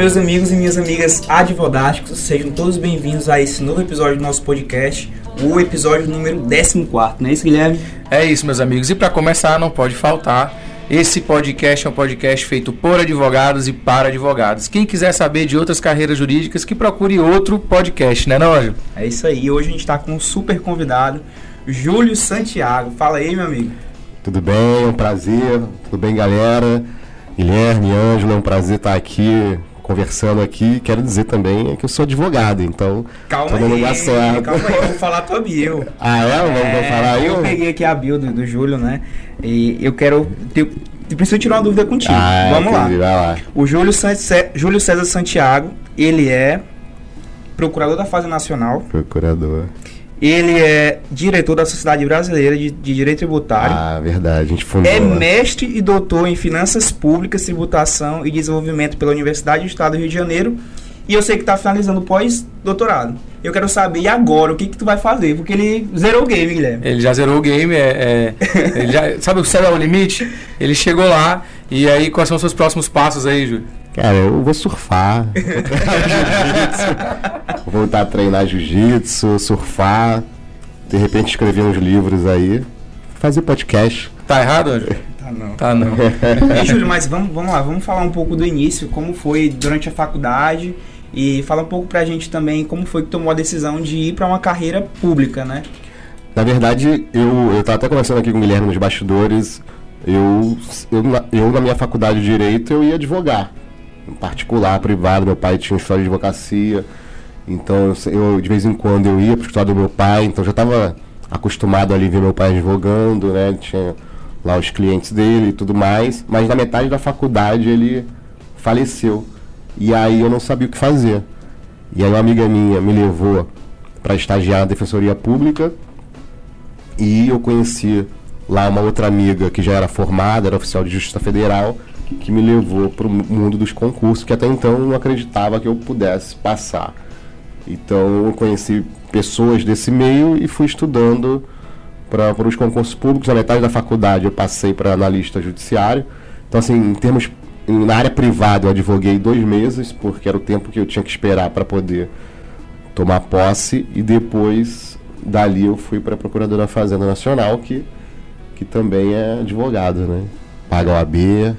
meus amigos e minhas amigas advodásticos, sejam todos bem-vindos a esse novo episódio do nosso podcast, o episódio número 14, não é isso, Guilherme? É isso, meus amigos. E para começar, não pode faltar. Esse podcast é um podcast feito por advogados e para advogados. Quem quiser saber de outras carreiras jurídicas, que procure outro podcast, né, Nojo? É isso aí. Hoje a gente está com um super convidado, Júlio Santiago. Fala aí, meu amigo. Tudo bem? É um prazer. Tudo bem, galera? Guilherme, Ângelo, é um prazer estar aqui conversando aqui. Quero dizer também que eu sou advogado, então calma aí, lugar certo. Calma aí, eu vou falar a tua bio. ah, é? Vamos, é, falar aí? Eu peguei aqui a bio do, do Júlio, né? E eu quero. Ter, preciso tirar uma dúvida contigo. Ah, Vamos lá. lá. O Júlio, Júlio César Santiago, ele é procurador da Fazenda Nacional. Procurador. Ele é diretor da Sociedade Brasileira de, de Direito Tributário. Ah, verdade, a gente fundou. É mestre e doutor em Finanças Públicas, Tributação e Desenvolvimento pela Universidade do Estado do Rio de Janeiro. E eu sei que está finalizando pós-doutorado. Eu quero saber, e agora, o que, que tu vai fazer? Porque ele zerou o game, Guilherme. Ele já zerou o game, é, é já, sabe o céu é o limite? Ele chegou lá, e aí quais são os seus próximos passos aí, Júlio? Cara, eu vou surfar, vou voltar a treinar jiu-jitsu, surfar, de repente escrever uns livros aí, fazer podcast. Tá errado? Tá não. Tá não. e, Júlio, mas vamos, vamos lá, vamos falar um pouco do início, como foi durante a faculdade e fala um pouco pra gente também como foi que tomou a decisão de ir para uma carreira pública, né? Na verdade, eu, eu tava até conversando aqui com o Guilherme nos bastidores, eu, eu, eu na minha faculdade de Direito eu ia advogar particular, privado. Meu pai tinha história de advocacia. Então eu de vez em quando eu ia para o escritório do meu pai, então já estava acostumado ali ver meu pai advogando, né? Tinha lá os clientes dele e tudo mais. Mas na metade da faculdade ele faleceu. E aí eu não sabia o que fazer. E aí uma amiga minha me levou para estagiar na Defensoria Pública e eu conheci lá uma outra amiga que já era formada, era oficial de Justiça Federal, que me levou para o mundo dos concursos, que até então não acreditava que eu pudesse passar. Então eu conheci pessoas desse meio e fui estudando para os concursos públicos. Na metade da faculdade eu passei para analista judiciário. Então, assim, em termos. Na área privada eu advoguei dois meses, porque era o tempo que eu tinha que esperar para poder tomar posse. E depois, dali, eu fui para a Procuradora da Fazenda Nacional, que, que também é advogado, né? Paga o AB.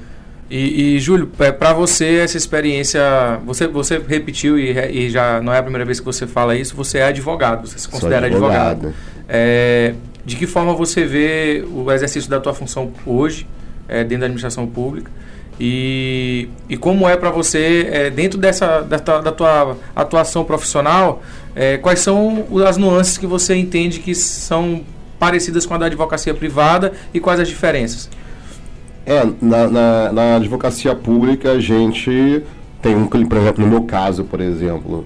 E, e Júlio, é, para você essa experiência, você, você repetiu e, e, já não é a primeira vez que você fala isso, você é advogado, você se considera advogado. advogado. É, de que forma você vê o exercício da tua função hoje, é, dentro da administração pública? E, e como é para você, é, dentro dessa da tua, da tua atuação profissional, é, quais são as nuances que você entende que são parecidas com a da advocacia privada e quais as diferenças? É, na, na, na, advocacia pública a gente tem um, por exemplo, no meu caso, por exemplo,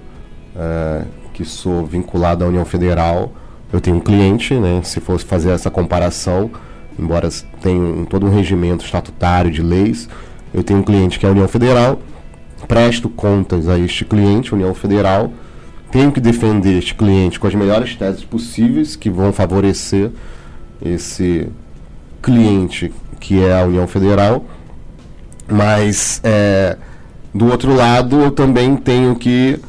é, que sou vinculado à União Federal, eu tenho um cliente, né, se fosse fazer essa comparação, embora tenha um, todo um regimento estatutário de leis, eu tenho um cliente que é a União Federal, presto contas a este cliente, União Federal, tenho que defender este cliente com as melhores teses possíveis que vão favorecer esse cliente que é a União Federal, mas é, do outro lado eu também tenho que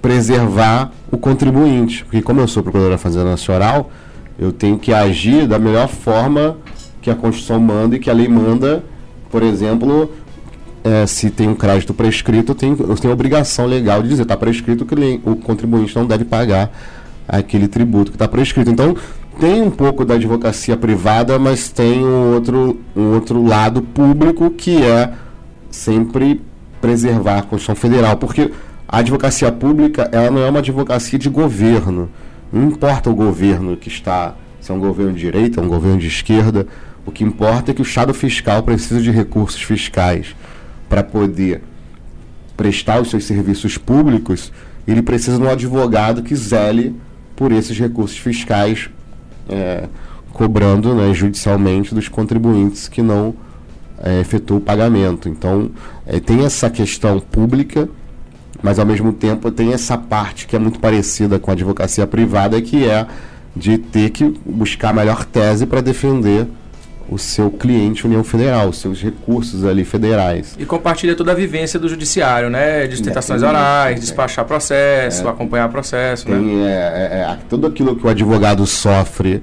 preservar o contribuinte, porque como eu sou procurador da Fazenda Nacional, eu tenho que agir da melhor forma que a Constituição manda e que a lei manda, por exemplo, é, se tem um crédito prescrito, eu tenho, eu tenho a obrigação legal de dizer, está prescrito que o contribuinte não deve pagar aquele tributo que está prescrito. Então, tem um pouco da advocacia privada, mas tem um outro, um outro lado público que é sempre preservar a Constituição Federal, porque a advocacia pública ela não é uma advocacia de governo. Não importa o governo que está, se é um governo de direita, um governo de esquerda, o que importa é que o Estado fiscal precisa de recursos fiscais para poder prestar os seus serviços públicos, ele precisa de um advogado que zele por esses recursos fiscais é, cobrando né, judicialmente dos contribuintes que não é, o pagamento. Então, é, tem essa questão pública, mas ao mesmo tempo tem essa parte que é muito parecida com a advocacia privada, que é de ter que buscar a melhor tese para defender o seu cliente União Federal, os seus recursos ali federais. E compartilha toda a vivência do judiciário, né? De tentações é, orais, é, despachar processo, é, acompanhar processo, tem, né? É, é, tudo aquilo que o advogado sofre,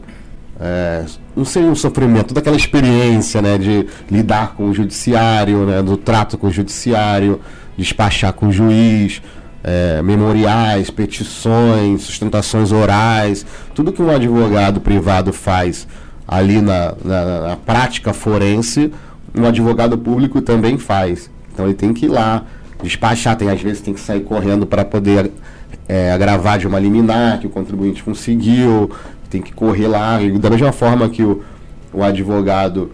não seria um sofrimento, toda aquela experiência, né? De lidar com o judiciário, né? Do trato com o judiciário, despachar com o juiz, é, memoriais, petições, sustentações orais, tudo que um advogado privado faz ali na, na, na prática forense, um advogado público também faz. Então ele tem que ir lá, despachar, tem, às vezes tem que sair correndo para poder é, agravar de uma liminar que o contribuinte conseguiu, tem que correr lá, da mesma forma que o, o advogado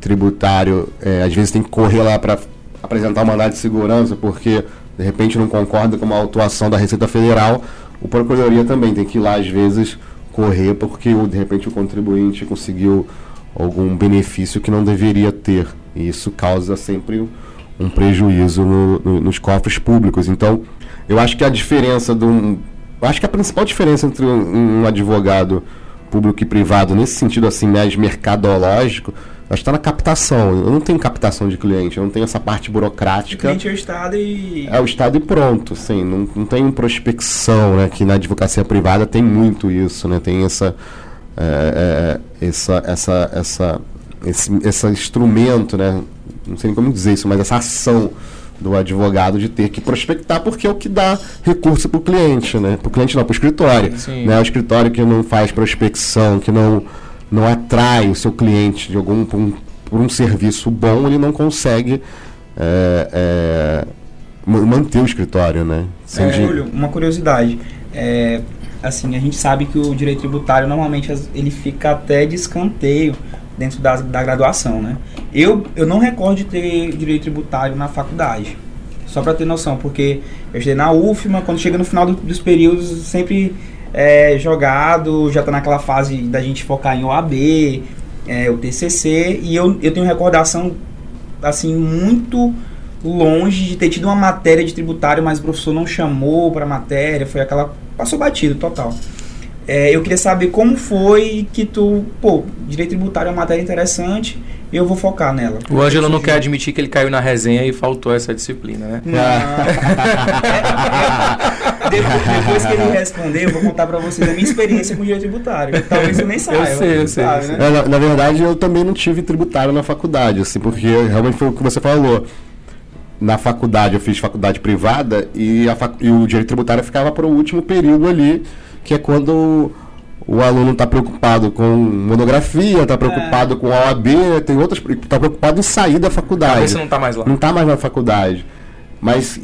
tributário é, às vezes tem que correr lá para apresentar uma mandado de segurança porque de repente não concorda com uma autuação da Receita Federal, o Procuradoria também tem que ir lá às vezes correr porque de repente o contribuinte conseguiu algum benefício que não deveria ter. E isso causa sempre um prejuízo no, no, nos cofres públicos. Então, eu acho que a diferença um. Acho que a principal diferença entre um, um advogado público e privado, nesse sentido assim, mais mercadológico, acho que está na captação. Eu não tenho captação de cliente, eu não tenho essa parte burocrática. O cliente é o Estado e. É o Estado e pronto, sim. Não, não tem prospecção, né? Que na advocacia privada tem muito isso, né? Tem essa. É, é, essa, essa, essa, esse, esse instrumento, né? Não sei nem como dizer isso, mas essa ação do advogado de ter que prospectar porque é o que dá recurso para o cliente, né? Para o cliente não, para o escritório. Sim. Né? O escritório que não faz prospecção, que não não atrai o seu cliente de algum por um, por um serviço bom, ele não consegue é, é, manter o escritório, né? Sem é, Júlio, uma curiosidade. É, assim, a gente sabe que o direito tributário normalmente ele fica até de escanteio dentro da, da graduação, né? Eu, eu não recordo de ter direito tributário na faculdade. Só para ter noção, porque eu estudei na UFMA, quando chega no final do, dos períodos, sempre é, jogado, já está naquela fase da gente focar em OAB, é, o TCC, e eu, eu tenho recordação, assim, muito longe de ter tido uma matéria de tributário, mas o professor não chamou para matéria, foi aquela. passou batido total. É, eu queria saber como foi que tu. Pô, direito tributário é uma matéria interessante eu vou focar nela. O Ângelo não quer admitir que ele caiu na resenha e faltou essa disciplina, né? Não. depois, depois, que ele responder, eu vou contar para vocês a minha experiência com o direito tributário. Talvez eu nem saiba. Eu sei, eu sei. Sabe, né? na, na, verdade, eu também não tive tributário na faculdade, assim, porque realmente foi o que você falou. Na faculdade, eu fiz faculdade privada e, fac... e o direito tributário ficava para o último período ali, que é quando o aluno está preocupado com monografia, está preocupado é. com a OAB, tem outras, está preocupado em sair da faculdade. Você não está mais lá. Não está mais na faculdade. Mas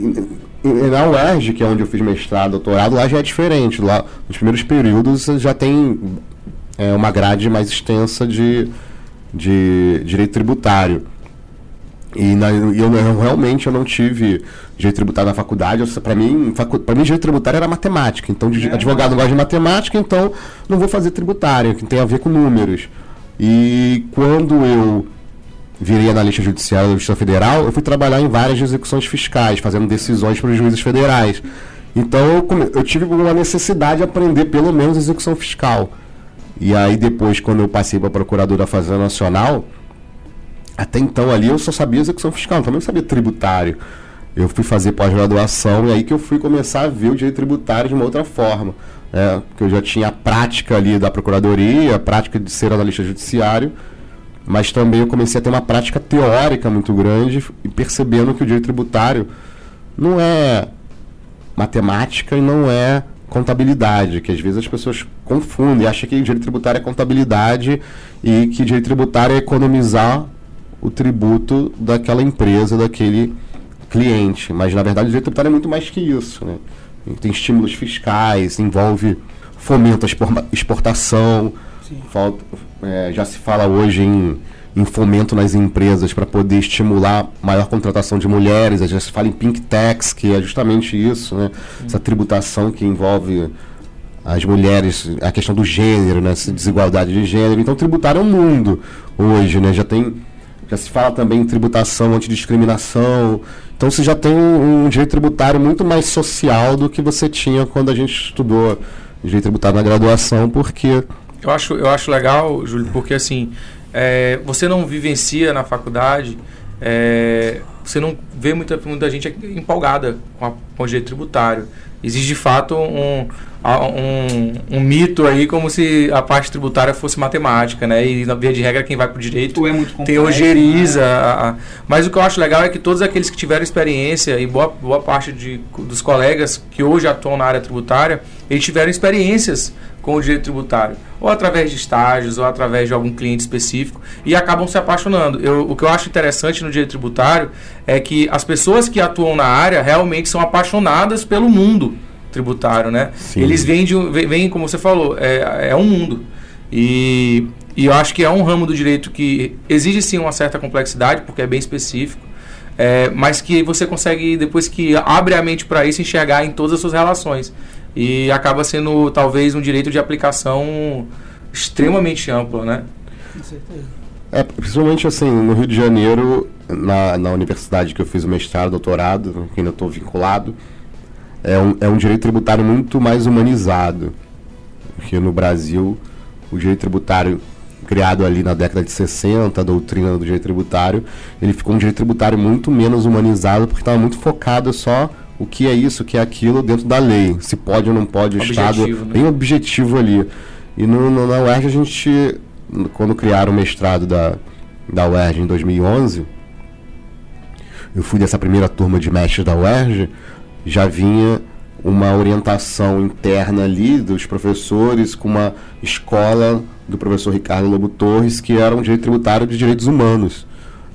na UERJ, que é onde eu fiz mestrado, doutorado, lá já é diferente. Lá, nos primeiros períodos, já tem é, uma grade mais extensa de, de direito tributário. E na, eu, eu, realmente eu não tive direito tributário na faculdade. Para mim, facu, para mim direito tributário era matemática. Então, é, advogado não gosta de matemática, então não vou fazer tributário, que tem a ver com números. E quando eu virei analista judiciário da Justiça Federal, eu fui trabalhar em várias execuções fiscais, fazendo decisões para os juízes federais. Então eu, eu tive uma necessidade de aprender pelo menos execução fiscal. E aí depois, quando eu passei para procurador da Fazenda Nacional, até então ali eu só sabia execução fiscal, também não sabia tributário. Eu fui fazer pós-graduação e aí que eu fui começar a ver o direito tributário de uma outra forma. Né? Porque eu já tinha a prática ali da procuradoria, a prática de ser analista judiciário, mas também eu comecei a ter uma prática teórica muito grande e percebendo que o direito tributário não é matemática e não é contabilidade, que às vezes as pessoas confundem, acham que direito tributário é contabilidade e que direito tributário é economizar o tributo daquela empresa, daquele cliente. Mas, na verdade, o direito tributário é muito mais que isso. Né? Tem estímulos fiscais, envolve fomento à exportação. Falta, é, já se fala hoje em, em fomento nas empresas para poder estimular maior contratação de mulheres. Já se fala em pink tax, que é justamente isso, né? essa tributação que envolve as mulheres, a questão do gênero, né? essa desigualdade de gênero. Então, tributário é um mundo hoje, né? já tem já se fala também em tributação, antidiscriminação. Então você já tem um, direito tributário muito mais social do que você tinha quando a gente estudou direito tributário na graduação, porque. Eu acho, eu acho legal, Júlio, porque assim. é, você não vivencia na faculdade, é, você não vê muita, muita gente empolgada com, a, com o direito tributário. Existe de fato um, um, um, mito aí como se a parte tributária fosse matemática, né? E na via de regra quem vai para o direito é muito tem ojeriza. Né? Mas o que eu acho legal é que todos aqueles que tiveram experiência, e boa, boa parte de, dos colegas que hoje atuam na área tributária, eles tiveram experiências com o direito tributário, ou através de estágios, ou através de algum cliente específico, e acabam se apaixonando. Eu, o que eu acho interessante no direito tributário é que as pessoas que atuam na área realmente são apaixonadas pelo mundo tributário, né? Sim. Eles vêm, de, vêm, como você falou, é, é um mundo. E, e eu acho que é um ramo do direito que exige sim uma certa complexidade, porque é bem específico, é, mas que você consegue, depois que abre a mente para isso, enxergar em todas as suas relações e acaba sendo talvez um direito de aplicação extremamente amplo, né? Com certeza. É, principalmente assim, no Rio de Janeiro, na, na universidade que eu fiz o mestrado, doutorado, que ainda estou vinculado, é um, é um direito tributário muito mais humanizado. Porque no Brasil, o direito tributário criado ali na década de 60, a doutrina do direito tributário, ele ficou um direito tributário muito menos humanizado porque estava muito focado só o que é isso, o que é aquilo dentro da lei. Se pode ou não pode, o Estado. Né? Bem objetivo ali. E no, no, na UERJ a gente, quando criaram o mestrado da, da UERJ em 2011, eu fui dessa primeira turma de mestres da UERJ, já vinha uma orientação interna ali dos professores com uma escola do professor Ricardo Lobo Torres, que era um direito tributário de direitos humanos.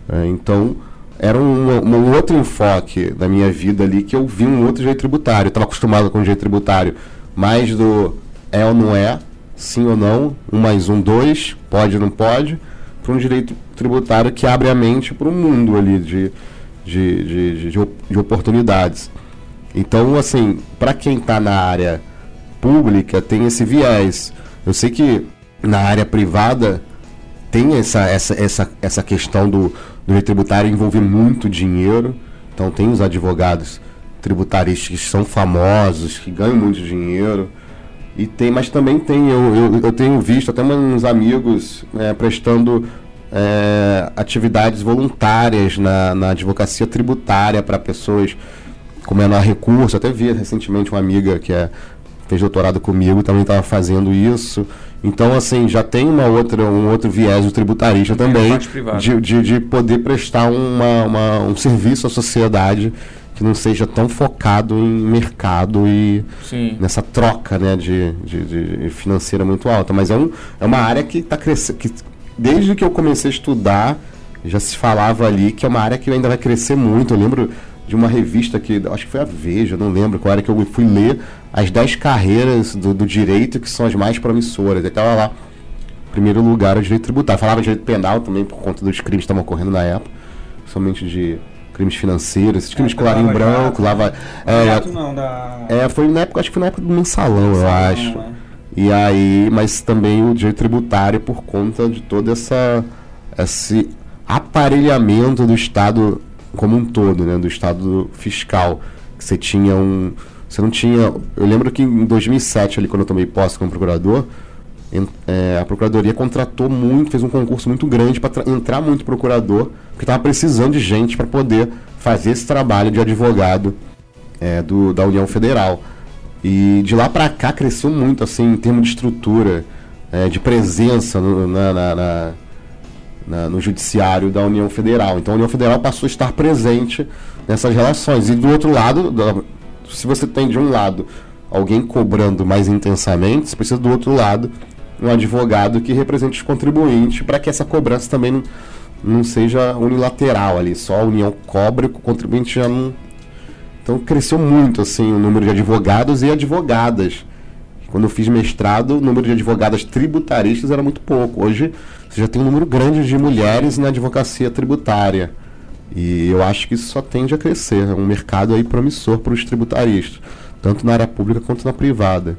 É, então, era um, um, outro enfoque da minha vida ali que eu vi um outro jeito tributário. Estava acostumado com o jeito tributário mais do é ou não é, sim ou não, um mais um, dois, pode ou não pode, para um direito tributário que abre a mente para um mundo ali de, de, de, de, de oportunidades. Então, assim, para quem está na área pública, tem esse viés. Eu sei que na área privada tem essa, essa, essa, essa questão do, do tributário envolve muito dinheiro. Então tem os advogados tributaristas que são famosos, que ganham muito dinheiro. E tem, mas também tem, eu, eu, eu tenho visto até uns amigos é, prestando é, atividades voluntárias na, na advocacia tributária para pessoas com menor recurso. Até vi recentemente uma amiga que é, fez doutorado comigo também estava fazendo isso. Então, assim, já tem uma outra, um outro viés do tributarista também de, de, de, poder prestar uma, uma, um serviço à sociedade que não seja tão focado em mercado e Sim. nessa troca né, de, de, de, financeira muito alta. Mas é, um, é uma área que está crescendo. Que, desde que eu comecei a estudar, já se falava ali que é uma área que ainda vai crescer muito. Eu lembro de uma revista que, acho que foi a Veja, não lembro qual era, que eu fui ler as 10 carreiras do, do direito que são as mais promissoras. Estava lá, primeiro lugar, o direito tributário. Falava de direito penal também, por conta dos crimes que estavam ocorrendo na época, somente de crimes financeiros, esses crimes é, colarinho branco, lava. É, não, da... é, foi na época, acho que foi na época do mensalão, mensalão eu acho. É. E aí, mas também o direito tributário por conta de todo essa, esse aparelhamento do Estado como um todo, né, do Estado fiscal. Que você tinha um você não tinha. Eu lembro que em 2007, ali, quando eu tomei posse como procurador, é, a procuradoria contratou muito, fez um concurso muito grande para entrar muito procurador, porque estava precisando de gente para poder fazer esse trabalho de advogado é, do, da União Federal. E de lá para cá cresceu muito, assim, em termos de estrutura, é, de presença no, na, na, na, na, no judiciário da União Federal. Então a União Federal passou a estar presente nessas relações. E do outro lado, se você tem de um lado alguém cobrando mais intensamente, você precisa do outro lado um advogado que represente os contribuintes para que essa cobrança também não, não seja unilateral ali, só a União cobra e o contribuinte já não. Então cresceu muito assim o número de advogados e advogadas. Quando eu fiz mestrado, o número de advogadas tributaristas era muito pouco. Hoje você já tem um número grande de mulheres na advocacia tributária. E eu acho que isso só tende a crescer. É um mercado aí promissor para os tributaristas, tanto na área pública quanto na privada.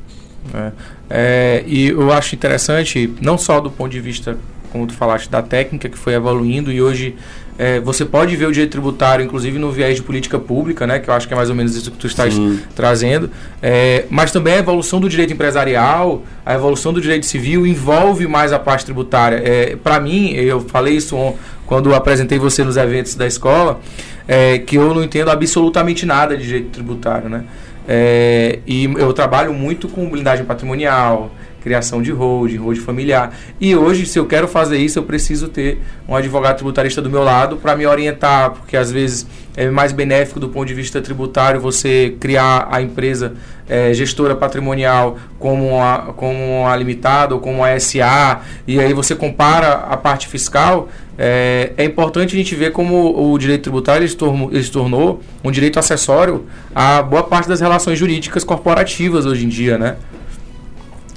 É. É, e eu acho interessante, não só do ponto de vista, como tu falaste, da técnica que foi evoluindo e hoje é, você pode ver o direito tributário, inclusive no viés de política pública, né, que eu acho que é mais ou menos isso que tu estás Sim. trazendo, é, mas também a evolução do direito empresarial, a evolução do direito civil envolve mais a parte tributária. É, Para mim, eu falei isso quando apresentei você nos eventos da escola, é, que eu não entendo absolutamente nada de direito tributário, né? É, e eu trabalho muito com blindagem patrimonial, criação de holding, holding familiar. E hoje, se eu quero fazer isso, eu preciso ter um advogado tributarista do meu lado para me orientar, porque às vezes é mais benéfico do ponto de vista tributário você criar a empresa é, gestora patrimonial como a, como a limitada ou como a SA, e aí você compara a parte fiscal. É, é importante a gente ver como o direito tributário ele se, tornou, ele se tornou um direito acessório a boa parte das relações jurídicas corporativas hoje em dia, né?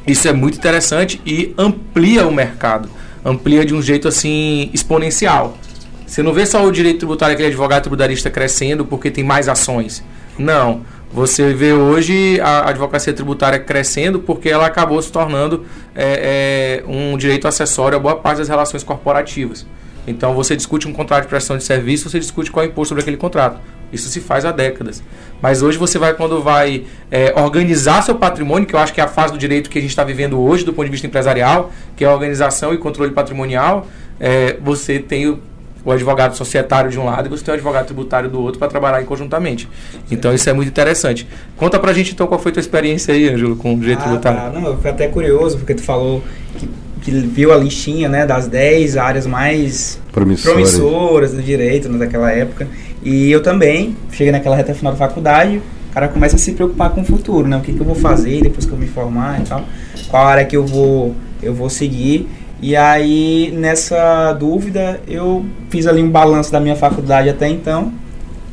Isso é muito interessante e amplia o mercado. Amplia de um jeito assim exponencial. Você não vê só o direito tributário, aquele advogado tributarista crescendo porque tem mais ações. Não. Você vê hoje a advocacia tributária crescendo porque ela acabou se tornando é, é, um direito acessório a boa parte das relações corporativas. Então você discute um contrato de prestação de serviço, você discute qual é o imposto sobre aquele contrato. Isso se faz há décadas. Mas hoje você vai, quando vai é, organizar seu patrimônio, que eu acho que é a fase do direito que a gente está vivendo hoje, do ponto de vista empresarial, que é a organização e controle patrimonial, é, você tem o, o, advogado societário de um lado e você tem o advogado tributário do outro para trabalhar conjuntamente. Então isso é muito interessante. Conta pra gente então qual foi a tua experiência aí, Ângelo, com o direito ah, tributário. Tá. Não, eu fui até curioso, porque tu falou que que viu a listinha né, das 10 áreas mais promissoras, promissoras do direito né, daquela época. E eu também cheguei naquela reta final da faculdade, o cara começa a se preocupar com o futuro, né? O que, que eu vou fazer depois que eu me formar e tal. Qual área que eu vou, eu vou seguir. E aí, nessa dúvida, eu fiz ali um balanço da minha faculdade até então.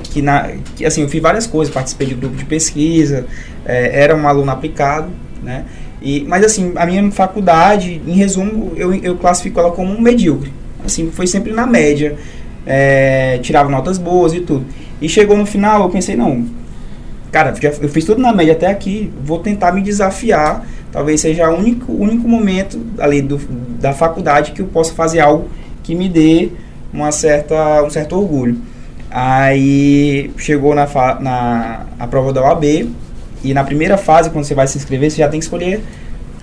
Que, na, que assim, eu fiz várias coisas, participei de grupo de pesquisa, é, era um aluno aplicado, né? E, mas assim, a minha faculdade, em resumo, eu, eu classifico ela como um medíocre. Assim, foi sempre na média. É, tirava notas boas e tudo. E chegou no final, eu pensei, não, cara, eu fiz tudo na média até aqui, vou tentar me desafiar. Talvez seja o único, único momento ali do, da faculdade que eu possa fazer algo que me dê uma certa, um certo orgulho. Aí chegou na, na a prova da OAB, e na primeira fase, quando você vai se inscrever, você já tem que escolher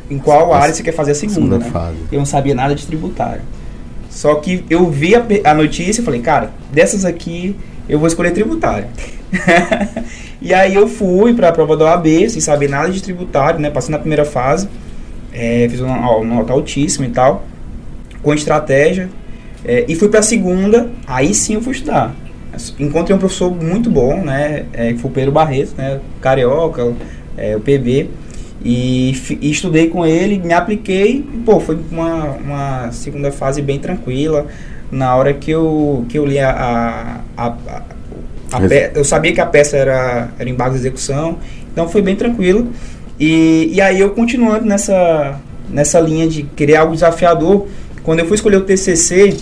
em qual área você quer fazer a segunda, segunda né? Fase. Eu não sabia nada de tributário. Só que eu vi a, a notícia e falei, cara, dessas aqui eu vou escolher tributário. e aí eu fui para a prova da OAB, sem saber nada de tributário, né? Passei na primeira fase, é, fiz uma, uma nota altíssima e tal, com estratégia. É, e fui para a segunda, aí sim eu fui estudar. Encontrei um professor muito bom, né? É, foi o Pedro Barreto, né? Carioca, é, o PB. E, e, estudei com ele, me apliquei e, pô, foi uma, uma segunda fase bem tranquila. Na hora que eu, que eu li a, a, a, a, pe, eu sabia que a peça era, era em base de execução, então foi bem tranquilo. E, e aí eu continuando nessa, nessa linha de querer algo desafiador, quando eu fui escolher o TCC,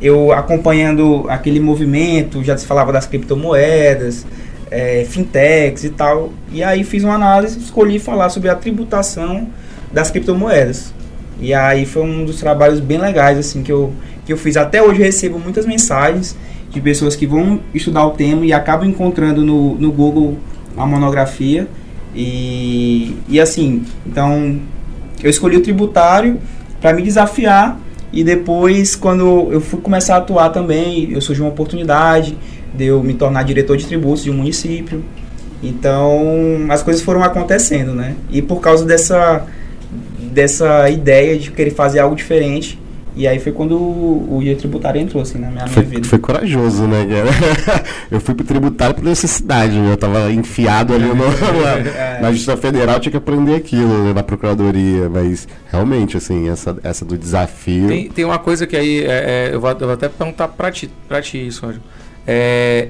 eu acompanhando aquele movimento, já se falava das criptomoedas, é, fintechs e tal. E aí fiz uma análise, escolhi falar sobre a tributação das criptomoedas. E aí foi um dos trabalhos bem legais assim que eu, que eu fiz. Até hoje recebo muitas mensagens de pessoas que vão estudar o tema e acabam encontrando no, no Google a monografia. E, e assim, então eu escolhi o tributário para me desafiar e depois, quando eu fui começar a atuar também, eu surgiu uma oportunidade de eu me tornar diretor de tributos de um município. Então, as coisas foram acontecendo, né? E por causa dessa, dessa ideia de querer fazer algo diferente, e aí foi quando o, o tributário entrou, assim, na minha, foi, minha vida. Foi corajoso, né, cara? Eu fui pro tributário por necessidade, né? Eu tava enfiado ali no, na, na Justiça Federal, tinha que aprender aquilo, né, na Procuradoria. Mas, realmente, assim, essa, essa do desafio... Tem, tem uma coisa que aí, é, é, eu, vou, eu, vou, até perguntar pra ti, pra ti isso, Anjo. É,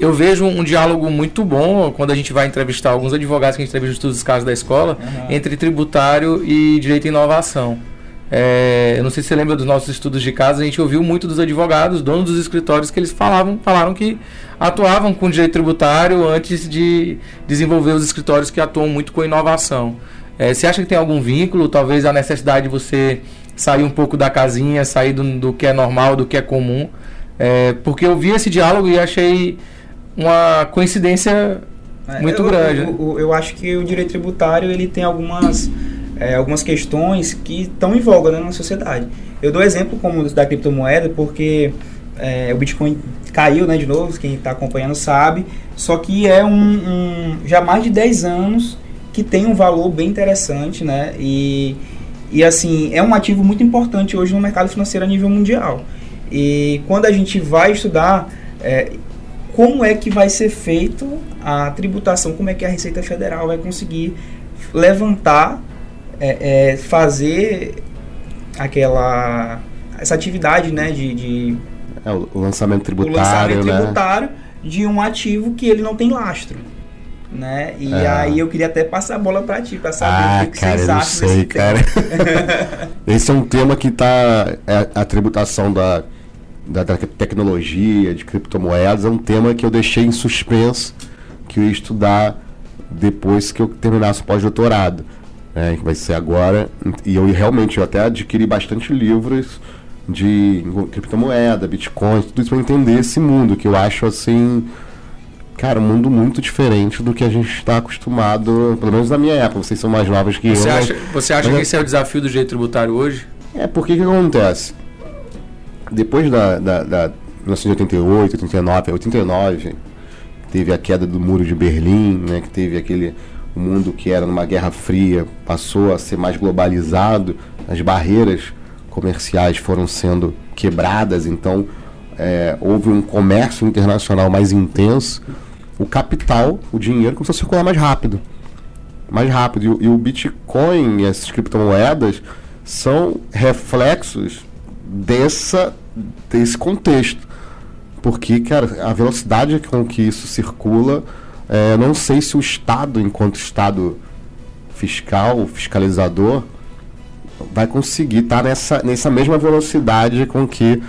eu vejo um diálogo muito bom quando a gente vai entrevistar alguns advogados que a gente entrevista os casos da escola, uhum. entre tributário e direito e inovação. É, eu não sei se você lembra dos nossos estudos de casa, a gente ouviu muito dos advogados, donos dos escritórios, que eles falavam, falaram que atuavam com direito tributário antes de desenvolver os escritórios que atuam muito com inovação. É, você acha que tem algum vínculo, talvez a necessidade de você sair um pouco da casinha, sair do, do que é normal, do que é comum, É, porque eu vi esse diálogo e achei uma coincidência é, muito eu, grande. Eu, eu, eu, acho que o direito tributário ele tem algumas, é, algumas questões que estão em voga né, na sociedade. Eu dou exemplo como da criptomoeda porque é, o Bitcoin caiu né, de novo, quem está acompanhando sabe, só que é um, um, já mais de 10 anos que tem um valor bem interessante, né? E, e assim, é um ativo muito importante hoje no mercado financeiro a nível mundial. E quando a gente vai estudar é, como é que vai ser feito a tributação, como é que a Receita Federal vai conseguir levantar, é, é, fazer aquela essa atividade né, de, de é, o lançamento tributário, o lançamento né? tributário de um ativo que ele não tem lastro. Né? E é. aí eu queria até passar a bola para ti, para saber ah, o que, que cara, vocês acham sei, cara. Esse é um tema que está é, a tributação da, da, da, tecnologia, de criptomoedas, é um tema que eu deixei em suspenso, que eu ia estudar depois que eu terminasse o pós-doutorado, né, que vai ser agora. E eu realmente eu até adquiri bastante livros de criptomoeda, bitcoin, tudo isso para entender esse mundo, que eu acho assim, cara, um mundo muito diferente do que a gente está acostumado, pelo menos na minha época, vocês são mais novos que você eu. Acha, você acha que esse é o desafio do direito tributário hoje? É, porque que acontece? Depois da, da, da 1988, 89, 89, teve a queda do muro de Berlim, né, que teve aquele o mundo que era numa guerra fria passou a ser mais globalizado, as barreiras comerciais foram sendo quebradas, então é, houve um comércio internacional mais intenso, o capital, o dinheiro começou a circular mais rápido. Mais rápido. E, e o Bitcoin e essas criptomoedas são reflexos dessa, desse contexto. Porque, cara, a velocidade com que isso circula, é, não sei se o Estado, enquanto Estado fiscal, fiscalizador, vai conseguir estar tá nessa, nessa mesma velocidade com que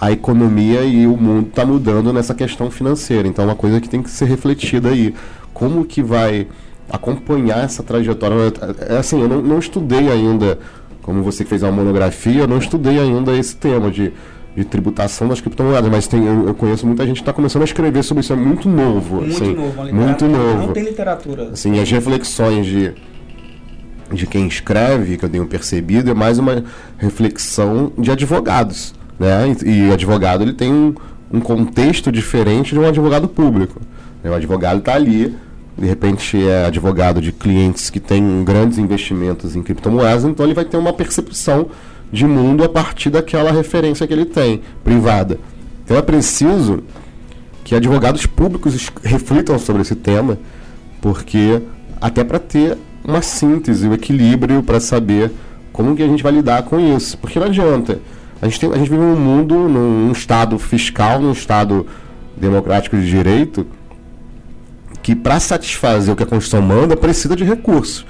a economia e o mundo está mudando nessa questão financeira. Então, é uma coisa que tem que ser refletida aí. Como que vai acompanhar essa trajetória? É assim, eu não, não estudei ainda, como você fez uma monografia, eu não estudei ainda esse tema de de tributação das criptomoedas, mas tem, eu, eu conheço muita gente que está começando a escrever sobre isso, é muito novo. Muito assim, novo, muito novo. Não tem literatura. Assim, as reflexões de de quem escreve, que eu tenho percebido, é mais uma reflexão de advogados. Né? E, e advogado ele tem um, um, contexto diferente de um advogado público. Né? O advogado está ali, de repente é advogado de clientes que têm grandes investimentos em criptomoedas, então ele vai ter uma percepção de mundo a partir daquela referência que ele tem, privada. Então é preciso que advogados públicos reflitam sobre esse tema, porque até para ter uma síntese, um equilíbrio para saber como que a gente vai lidar com isso. Porque não adianta. A gente, tem, a gente vive num mundo, num estado fiscal, num estado democrático de direito, que para satisfazer o que a Constituição manda, precisa de recursos.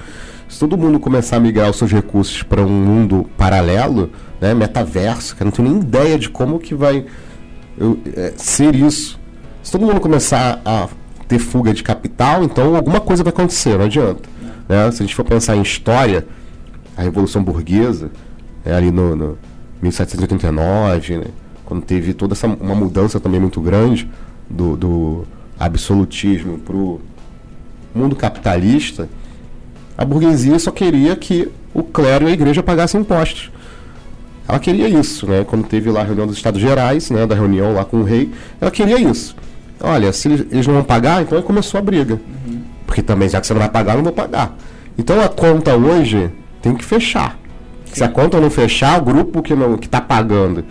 Se todo mundo começar a migrar os seus recursos para um mundo paralelo, né, metaverso, que eu não tenho nem ideia de como que vai eu, é, ser isso. Se todo mundo começar a ter fuga de capital, então alguma coisa vai acontecer, não adianta. Né? Se a gente for pensar em história, a Revolução Burguesa, é ali no, no 1789, né? quando teve toda essa uma mudança também muito grande do, do absolutismo para o mundo capitalista, a burguesia só queria que o clero e a igreja pagassem impostos. Ela queria isso, né? Quando teve lá a reunião dos Estados Gerais, né, da reunião lá com o rei, ela queria isso. Olha, se eles não vão pagar, então começou a briga. Uhum. Porque também, já que você não vai pagar, eu não vou pagar. Então a conta hoje tem que fechar. Sim. Se a conta não fechar, o grupo que não que está pagando,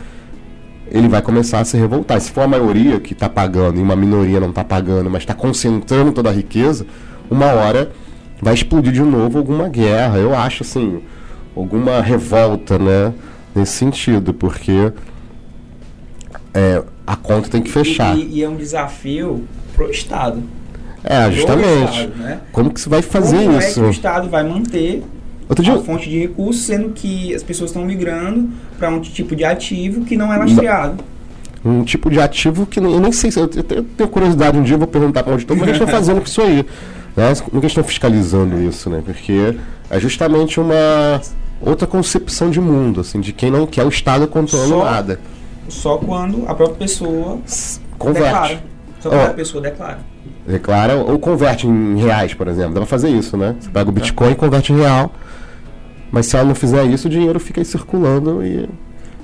ele vai começar a se revoltar. Se for a maioria que está pagando e uma minoria não está pagando, mas está concentrando toda a riqueza, uma hora vai explodir de novo alguma guerra. Eu acho assim, alguma revolta, né? Nesse sentido, porque é, a conta tem que fechar. E, e é um desafio para o Estado. É, justamente. Estado, né? Como que você vai fazer Como isso? É que o Estado vai manter Outro dia... a fonte de recursos, sendo que as pessoas estão migrando para um tipo de ativo que não é lastreado? Um tipo de ativo que eu nem sei se. Eu tenho curiosidade, um dia eu vou perguntar para o auditor, mas eles estão fazendo com isso aí. Né? Como que estão fiscalizando isso, né? Porque é justamente uma outra concepção de mundo, assim, de quem não quer o Estado controlando só, nada. só quando a própria pessoa converte. declara. Só quando oh. a pessoa declara. Declara ou converte em reais, por exemplo. Dá pra fazer isso, né? Você pega o Bitcoin e converte em real. Mas se ela não fizer isso, o dinheiro fica aí circulando e.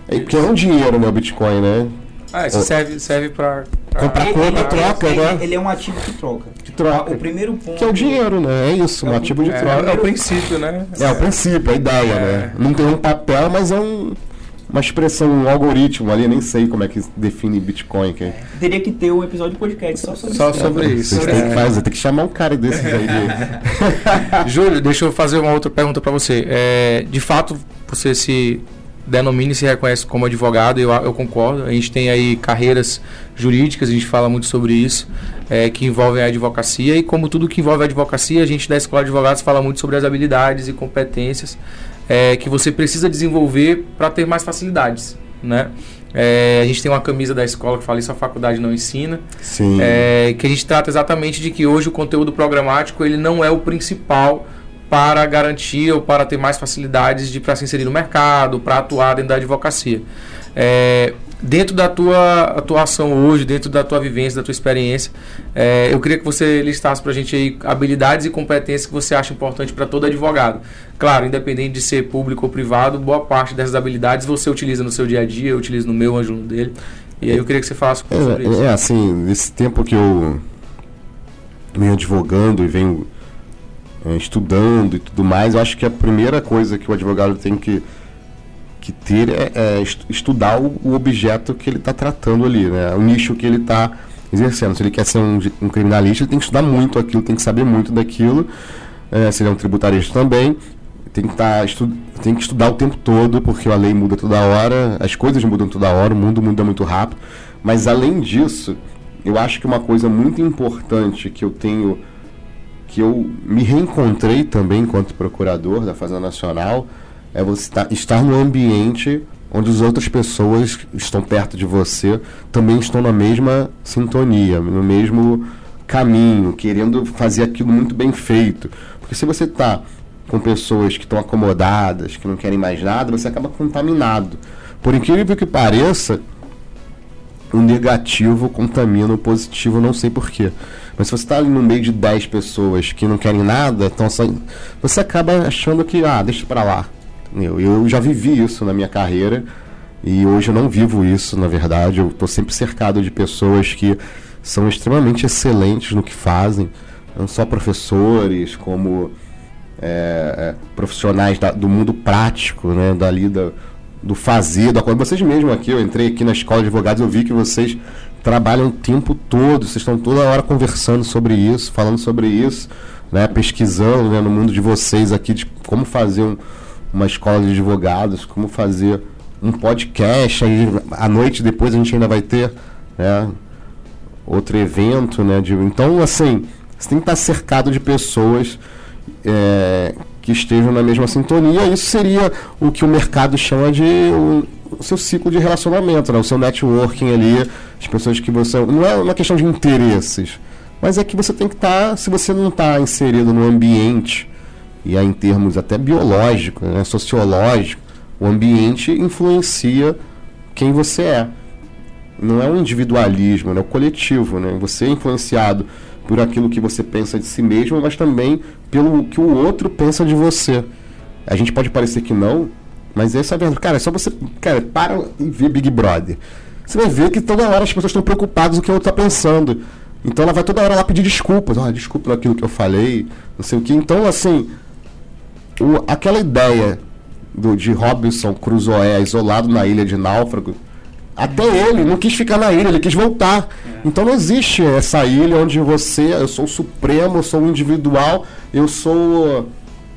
É, porque é um dinheiro, né? O Bitcoin, né? Ah, isso serve, serve para comprar conta, troca, ele, né? Ele é um ativo que troca. Que troca. O primeiro ponto. Que é o dinheiro, né? É isso, é um ativo de troca. É, o princípio, né? É, o princípio, a ideia, é. né? Não tem um papel, mas é um, uma expressão, um algoritmo ali, nem sei como é que define Bitcoin. Que... É. Teria que ter um episódio de podcast só sobre só isso. Só sobre isso. Vocês é. têm que fazer, tem que chamar um cara desses aí. De... Júlio, deixa eu fazer uma outra pergunta para você. É, de fato, você se denomina e se reconhece como advogado, eu, eu concordo. A gente tem aí carreiras jurídicas, a gente fala muito sobre isso, é, que envolvem a advocacia, e como tudo que envolve a advocacia, a gente da Escola de Advogados fala muito sobre as habilidades e competências é, que você precisa desenvolver para ter mais facilidades, né? É, a gente tem uma camisa da escola que fala isso a faculdade não ensina. Sim. É, que a gente trata exatamente de que hoje o conteúdo programático ele não é o principal para garantir ou para ter mais facilidades de para se inserir no mercado, para atuar dentro da advocacia. É, dentro da tua atuação hoje, dentro da tua vivência, da tua experiência, é, eu queria que você listasse para a gente aí habilidades e competências que você acha importante para todo advogado. Claro, independente de ser público ou privado, boa parte dessas habilidades você utiliza no seu dia a dia, eu utilizo no meu, anjo dele. E aí eu queria que você falasse um pouco é, sobre isso. É assim, nesse tempo que eu venho advogando e venho é, estudando e tudo mais, eu acho que a primeira coisa que o advogado tem que, que ter é, é estudar o, objeto que ele está tratando ali, né? o nicho que ele está exercendo. Se ele quer ser um, um, criminalista, ele tem que estudar muito aquilo, tem que saber muito daquilo. É, se ele é um tributarista também, tem que, tá, tem que estudar o tempo todo, porque a lei muda toda hora, as coisas mudam toda hora, o mundo muda muito rápido. Mas além disso, eu acho que uma coisa muito importante que eu tenho que eu me reencontrei também enquanto procurador da Fazenda Nacional é você estar no ambiente onde as outras pessoas estão perto de você também estão na mesma sintonia, no mesmo caminho, querendo fazer aquilo muito bem feito. Porque se você está com pessoas que estão acomodadas, que não querem mais nada, você acaba contaminado. Por incrível que pareça, o negativo contamina o positivo, não sei porquê. Mas se você está ali no meio de 10 pessoas que não querem nada, então você acaba achando que, ah, deixa para lá. Eu, eu já vivi isso na minha carreira e hoje eu não vivo isso, na verdade. Eu estou sempre cercado de pessoas que são extremamente excelentes no que fazem, não só professores, como é, é, profissionais da, do mundo prático, né, dali da, do fazer, da coisa. Vocês mesmos aqui, eu entrei aqui na escola de advogados, eu vi que vocês trabalham o tempo todo, vocês estão toda hora conversando sobre isso, falando sobre isso, né, pesquisando né, no mundo de vocês aqui de como fazer um, uma escola de advogados, como fazer um podcast, aí à noite depois a gente ainda vai ter né, outro evento, né? De, então, assim, você tem que estar cercado de pessoas é, que estejam na mesma sintonia. Isso seria o que o mercado chama de o seu ciclo de relacionamento, né? o seu networking ali, as pessoas que você. Não é uma questão de interesses, mas é que você tem que estar, tá, se você não está inserido no ambiente, e é em termos até biológicos, né? sociológico, o ambiente influencia quem você é. Não é um individualismo, né? é o coletivo. Né? Você é influenciado por aquilo que você pensa de si mesmo, mas também pelo que o outro pensa de você. A gente pode parecer que não, mas essa é a verdade. Cara, é só você. Cara, para e vê Big Brother. Você vai ver que toda hora as pessoas estão preocupadas com o que o outro está pensando. Então ela vai toda hora lá pedir desculpas. Ah, desculpa aquilo que eu falei, não sei o que. Então, assim, o, aquela ideia do, de Robinson Crusoe isolado na ilha de Náufrago, até ele não quis ficar na ilha, ele quis voltar. Então não existe essa ilha onde você, eu sou o supremo, eu sou o individual, eu sou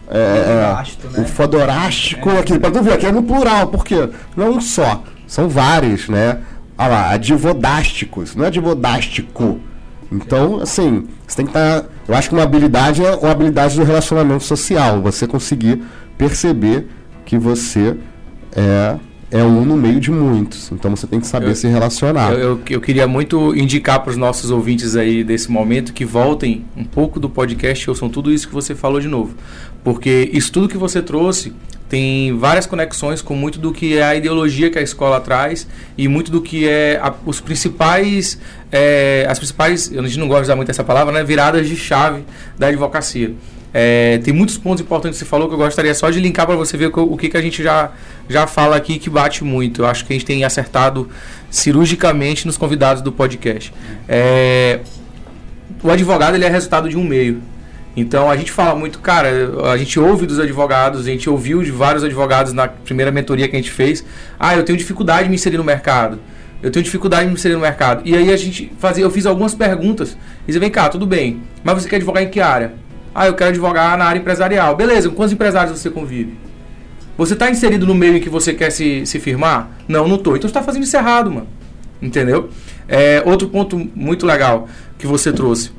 é, é, né? o fodorástico, é. aqui, para tu ver, aqui é no plural, porque não é um só, são vários, né? Olha lá, advodásticos, não é advodástico. Então, assim, você tem que estar. Tá, eu acho que uma habilidade é uma habilidade do relacionamento social, você conseguir perceber que você é é um no meio de muitos. Então você tem que saber eu, se relacionar. Eu, eu, eu, queria muito indicar para os nossos ouvintes aí desse momento que voltem um pouco do podcast, ouçam tudo isso que você falou de novo. Porque isso tudo que você trouxe tem várias conexões com muito do que é a ideologia que a escola traz e muito do que é a, os principais, é, as principais, a gente não gosta de usar muito essa palavra, né, viradas de chave da advocacia. É, tem muitos pontos importantes que você falou que eu gostaria só de linkar para você ver o, que, que a gente já, já fala aqui que bate muito. Eu acho que a gente tem acertado cirurgicamente nos convidados do podcast. É, o advogado ele é resultado de um meio. Então a gente fala muito, cara, a gente ouve dos advogados, a gente ouviu de vários advogados na primeira mentoria que a gente fez. Ah, eu tenho dificuldade de me inserir no mercado. Eu tenho dificuldade de me inserir no mercado. E aí a gente fazia, eu fiz algumas perguntas. E dizia, vem cá, tudo bem. Mas você quer advogar em que área? Ah, eu quero advogar na área empresarial. Beleza, com quantos empresários você convive? Você está inserido no meio em que você quer se, se firmar? Não, não estou. Então você está fazendo isso errado, mano. Entendeu? É, outro ponto muito legal que você trouxe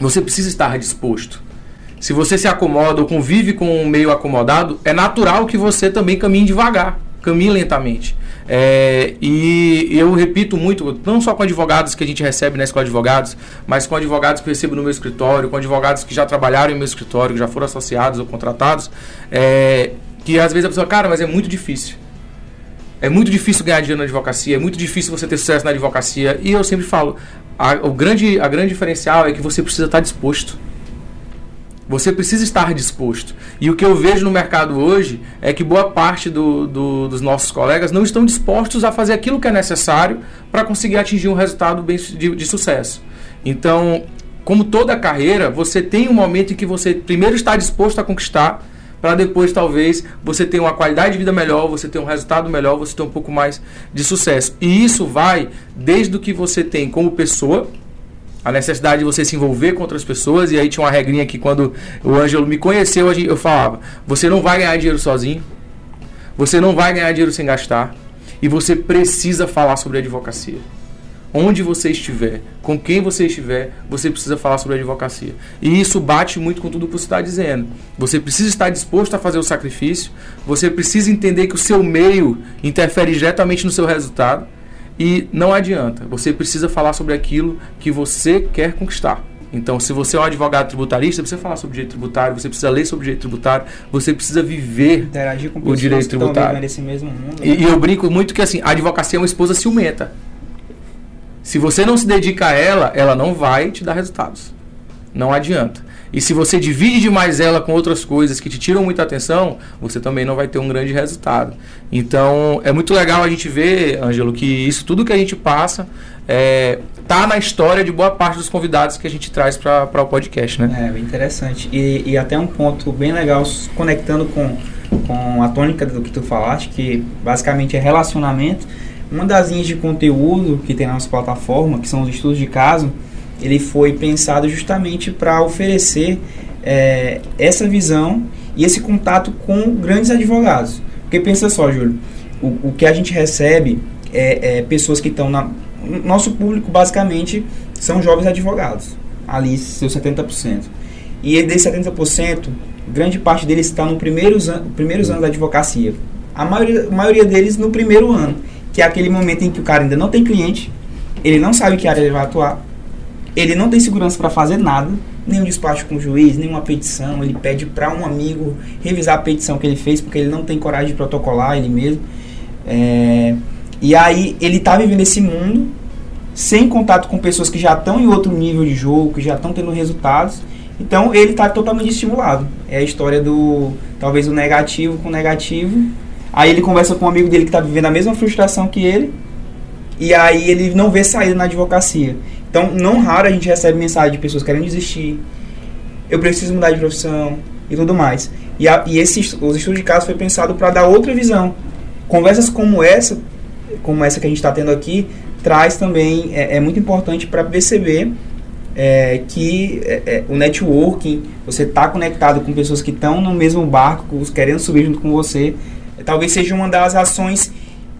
você precisa estar disposto. Se você se acomoda ou convive com um meio acomodado, é natural que você também caminhe devagar, caminhe lentamente. É, e eu repito muito, não só com advogados que a gente recebe na escola de advogados, mas com advogados que eu recebo no meu escritório, com advogados que já trabalharam em meu escritório, que já foram associados ou contratados, é, que às vezes a pessoa, cara, mas é muito difícil. É muito difícil ganhar dinheiro na advocacia, é muito difícil você ter sucesso na advocacia. E eu sempre falo, a, o grande, a grande diferencial é que você precisa estar disposto. Você precisa estar disposto. E o que eu vejo no mercado hoje é que boa parte do, do, dos nossos colegas não estão dispostos a fazer aquilo que é necessário para conseguir atingir um resultado bem de, de sucesso. Então, como toda carreira, você tem um momento em que você primeiro está disposto a conquistar para depois talvez você ter uma qualidade de vida melhor, você ter um resultado melhor, você ter um pouco mais de sucesso. E isso vai desde o que você tem como pessoa, a necessidade de você se envolver com outras pessoas. E aí tinha uma regrinha que quando o Ângelo me conheceu, eu falava: você não vai ganhar dinheiro sozinho, você não vai ganhar dinheiro sem gastar, e você precisa falar sobre advocacia onde você estiver, com quem você estiver, você precisa falar sobre advocacia. E isso bate muito com tudo que você está dizendo. Você precisa estar disposto a fazer o sacrifício, você precisa entender que o seu meio interfere diretamente no seu resultado. E não adianta, você precisa falar sobre aquilo que você quer conquistar. Então, se você é um advogado tributarista, você precisa falar sobre direito tributário, você precisa ler sobre direito tributário, você precisa viver Interagir com o direito tributário. Nesse mesmo mundo, né? e, e eu brinco muito que assim, a advocacia é uma esposa ciumenta. Se você não se dedica a ela, ela não vai te dar resultados. Não adianta. E se você divide demais ela com outras coisas que te tiram muita atenção, você também não vai ter um grande resultado. Então, é muito legal a gente ver, Ângelo, que isso tudo que a gente passa é, tá na história de boa parte dos convidados que a gente traz para o podcast, né? É, interessante. E, e até um ponto bem legal, conectando com, com a tônica do que tu falaste, que basicamente é relacionamento uma das linhas de conteúdo que tem na nossa plataforma, que são os estudos de caso, ele foi pensado justamente para oferecer é, essa visão e esse contato com grandes advogados. Porque pensa só, Júlio, o, o que a gente recebe é, é pessoas que estão na. Nosso público basicamente são jovens advogados, ali seus 70%. E desses 70%, grande parte deles está no primeiros, an primeiros anos da advocacia. A maioria, a maioria deles no primeiro ano que é aquele momento em que o cara ainda não tem cliente, ele não sabe que área ele vai atuar, ele não tem segurança para fazer nada, nenhum despacho com o juiz, nenhuma petição, ele pede para um amigo revisar a petição que ele fez, porque ele não tem coragem de protocolar ele mesmo. É, e aí ele está vivendo esse mundo sem contato com pessoas que já estão em outro nível de jogo, que já estão tendo resultados. Então ele está totalmente estimulado. É a história do talvez o negativo com o negativo Aí ele conversa com um amigo dele que está vivendo a mesma frustração que ele. E aí ele não vê saída na advocacia. Então, não raro a gente recebe mensagem de pessoas querendo desistir. Eu preciso mudar de profissão e tudo mais. E, a, e esse, os estudos de caso foi pensado para dar outra visão. Conversas como essa, como essa que a gente está tendo aqui, traz também, é, é muito importante para perceber é, que é, é, o networking, você está conectado com pessoas que estão no mesmo barco, querendo subir junto com você, talvez seja uma das ações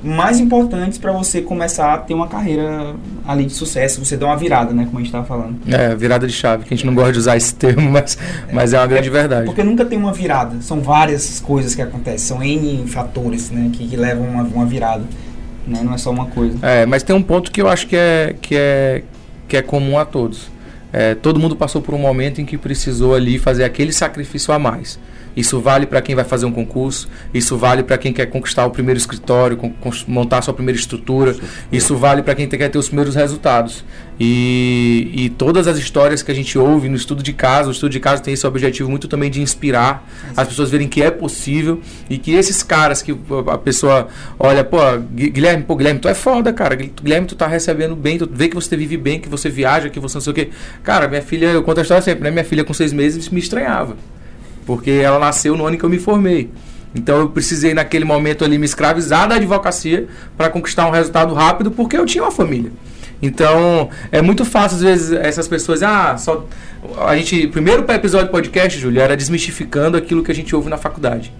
mais importantes para você começar a ter uma carreira ali de sucesso, você dá uma virada, né, como a gente estava falando. É, virada de chave, que a gente não gosta de usar esse termo, mas é, mas é uma grande é, verdade. Porque nunca tem uma virada, são várias coisas que acontecem, são N fatores, né, que, que levam uma, uma virada, né, não é só uma coisa. É, mas tem um ponto que eu acho que é, que é, que é comum a todos. É, todo mundo passou por um momento em que precisou ali fazer aquele sacrifício a mais. Isso vale para quem vai fazer um concurso, isso vale para quem quer conquistar o primeiro escritório, montar a sua primeira estrutura, isso vale para quem quer ter os primeiros resultados. E, e, todas as histórias que a gente ouve no estudo de caso, o estudo de caso tem esse objetivo muito também de inspirar as pessoas verem que é possível e que esses caras que a pessoa olha, pô, Guilherme, pô, Guilherme, tu é foda, cara. Guilherme, tu tá recebendo bem, tu vê que você vive bem, que você viaja, que você não sei o quê. Cara, minha filha, eu conto a história sempre, né? Minha filha com seis meses me estranhava porque ela nasceu no ano que eu me formei. Então eu precisei naquele momento ali me escravizar da advocacia para conquistar um resultado rápido porque eu tinha uma família. Então é muito fácil às vezes essas pessoas, ah, só a gente primeiro episódio do podcast, Júlio, era desmistificando aquilo que a gente ouve na faculdade.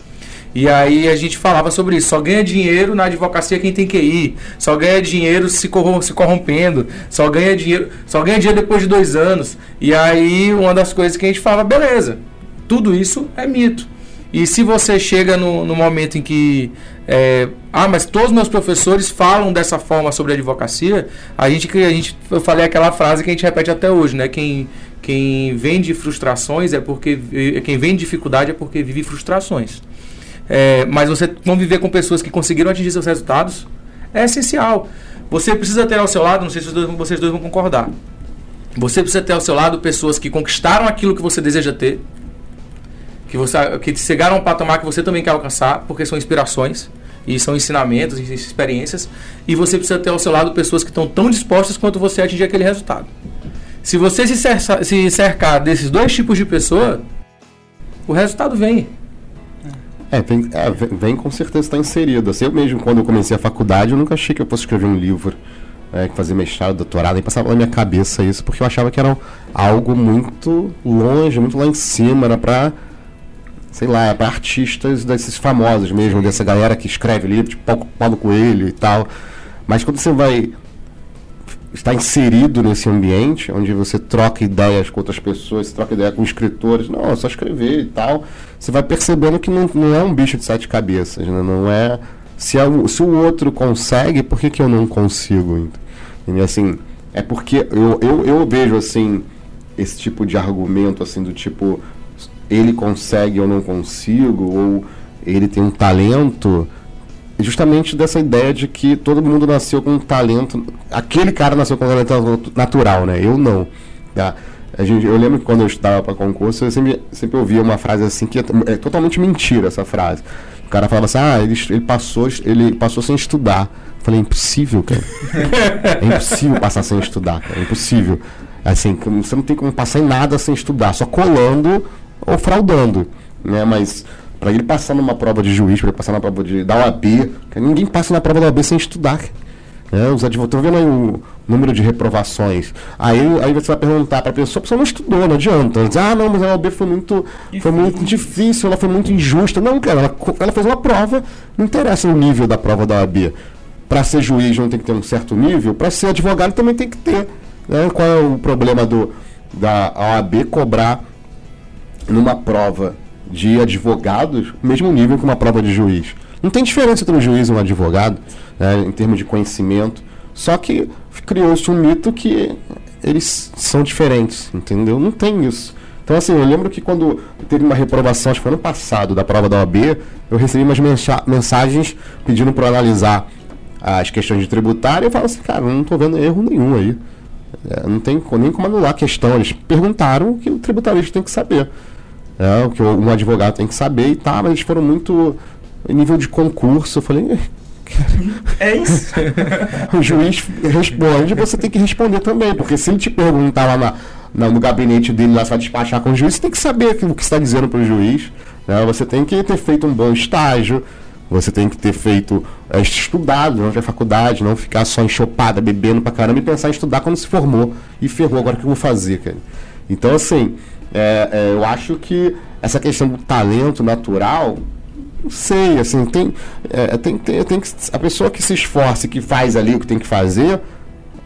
E aí a gente falava sobre isso. Só ganha dinheiro na advocacia quem tem que ir. Só ganha dinheiro se, corrom se corrompendo. Só ganha dinheiro, só ganha dinheiro depois de dois anos. E aí uma das coisas que a gente fala, beleza. Tudo isso é mito. E se você chega no, no momento em que. É, ah, mas todos os meus professores falam dessa forma sobre a advocacia, a gente, a gente. Eu falei aquela frase que a gente repete até hoje, né? Quem, quem vende frustrações é porque. Quem vende dificuldade é porque vive frustrações. É, mas você conviver com pessoas que conseguiram atingir seus resultados é essencial. Você precisa ter ao seu lado, não sei se vocês dois, vocês dois vão concordar. Você precisa ter ao seu lado pessoas que conquistaram aquilo que você deseja ter que você que chegaram a um patamar que você também quer alcançar, porque são inspirações e são ensinamentos e experiências, e você precisa ter ao seu lado pessoas que estão tão dispostas quanto você a atingir aquele resultado. Se você se, cercar, se cercar desses dois tipos de pessoa, o resultado vem. É, vem, é, vem com certeza está inserido. Assim, eu mesmo, quando eu comecei a faculdade, eu nunca achei que eu fosse escrever um livro, é, fazer mestrado, doutorado, nem passava na minha cabeça isso, porque eu achava que era algo muito longe, muito lá em cima, era para sei lá, para artistas desses famosos mesmo, dessa galera que escreve livro, tipo Paulo Coelho e tal. Mas quando você vai estar inserido nesse ambiente, onde você troca ideias com outras pessoas, você troca ideia com escritores, não, é só escrever e tal, você vai percebendo que não, não é um bicho de sete cabeças, né? não é... Se, é, se o outro consegue, por que, que eu não consigo? E assim, é porque eu, eu, eu vejo assim esse tipo de argumento assim do tipo ele consegue ou não consigo, ou ele tem um talento, justamente dessa ideia de que todo mundo nasceu com um talento, aquele cara nasceu com um talento natural, né? Eu não. Tá? A gente, eu lembro que quando eu estudava para concurso, eu sempre, sempre ouvia uma frase assim, que é, é, totalmente mentira essa frase. O cara falava assim, ah, ele, ele, passou, ele passou sem estudar. Eu falei, é impossível, cara. é impossível passar sem estudar, cara. É impossível. Assim, você não tem como passar em nada sem estudar, só colando ou fraudando, né? Mas para ele passar numa prova de juiz, para ele passar na prova de, da OAB, ninguém passa na prova da OAB sem estudar. Né? Os advogados, vendo aí o número de reprovações. Aí, aí você vai perguntar para a pessoa, a pessoa não estudou, não adianta. Diz, ah, não, mas a OAB foi muito, foi muito difícil, ela foi muito injusta. Não, cara, ela, ela fez uma prova, não interessa o nível da prova da OAB. Para ser juiz não tem que ter um certo nível, para ser advogado também tem que ter. Né? Qual é o problema do, da OAB cobrar numa prova de advogados, mesmo nível que uma prova de juiz. Não tem diferença entre um juiz e um advogado, né, em termos de conhecimento. Só que criou-se um mito que eles são diferentes, entendeu? Não tem isso. Então, assim, eu lembro que quando teve uma reprovação, acho que foi ano passado, da prova da OAB, eu recebi umas mensagens pedindo para analisar as questões de tributário. E eu falo assim, cara, não estou vendo erro nenhum aí. É, não tem nem como anular a questão. Eles perguntaram o que o tributarista tem que saber é, o que um advogado tem que saber e tal, mas eles foram muito nível de concurso. Eu falei, é isso. o juiz responde, você tem que responder também, porque se ele te perguntar lá na, na, no gabinete dele, lá, você vai despachar com o juiz, você tem que saber o que está dizendo para o juiz. Né? Você tem que ter feito um bom estágio, você tem que ter feito, é, estudado durante a faculdade, não ficar só enxopada, bebendo pra caramba e pensar em estudar quando se formou e ferrou, agora o que eu vou fazer, cara? Então, assim, é, é, eu acho que essa questão do talento natural, não sei, assim, tem, é, tem, tem, tem que, a pessoa que se esforça e que faz ali o que tem que fazer,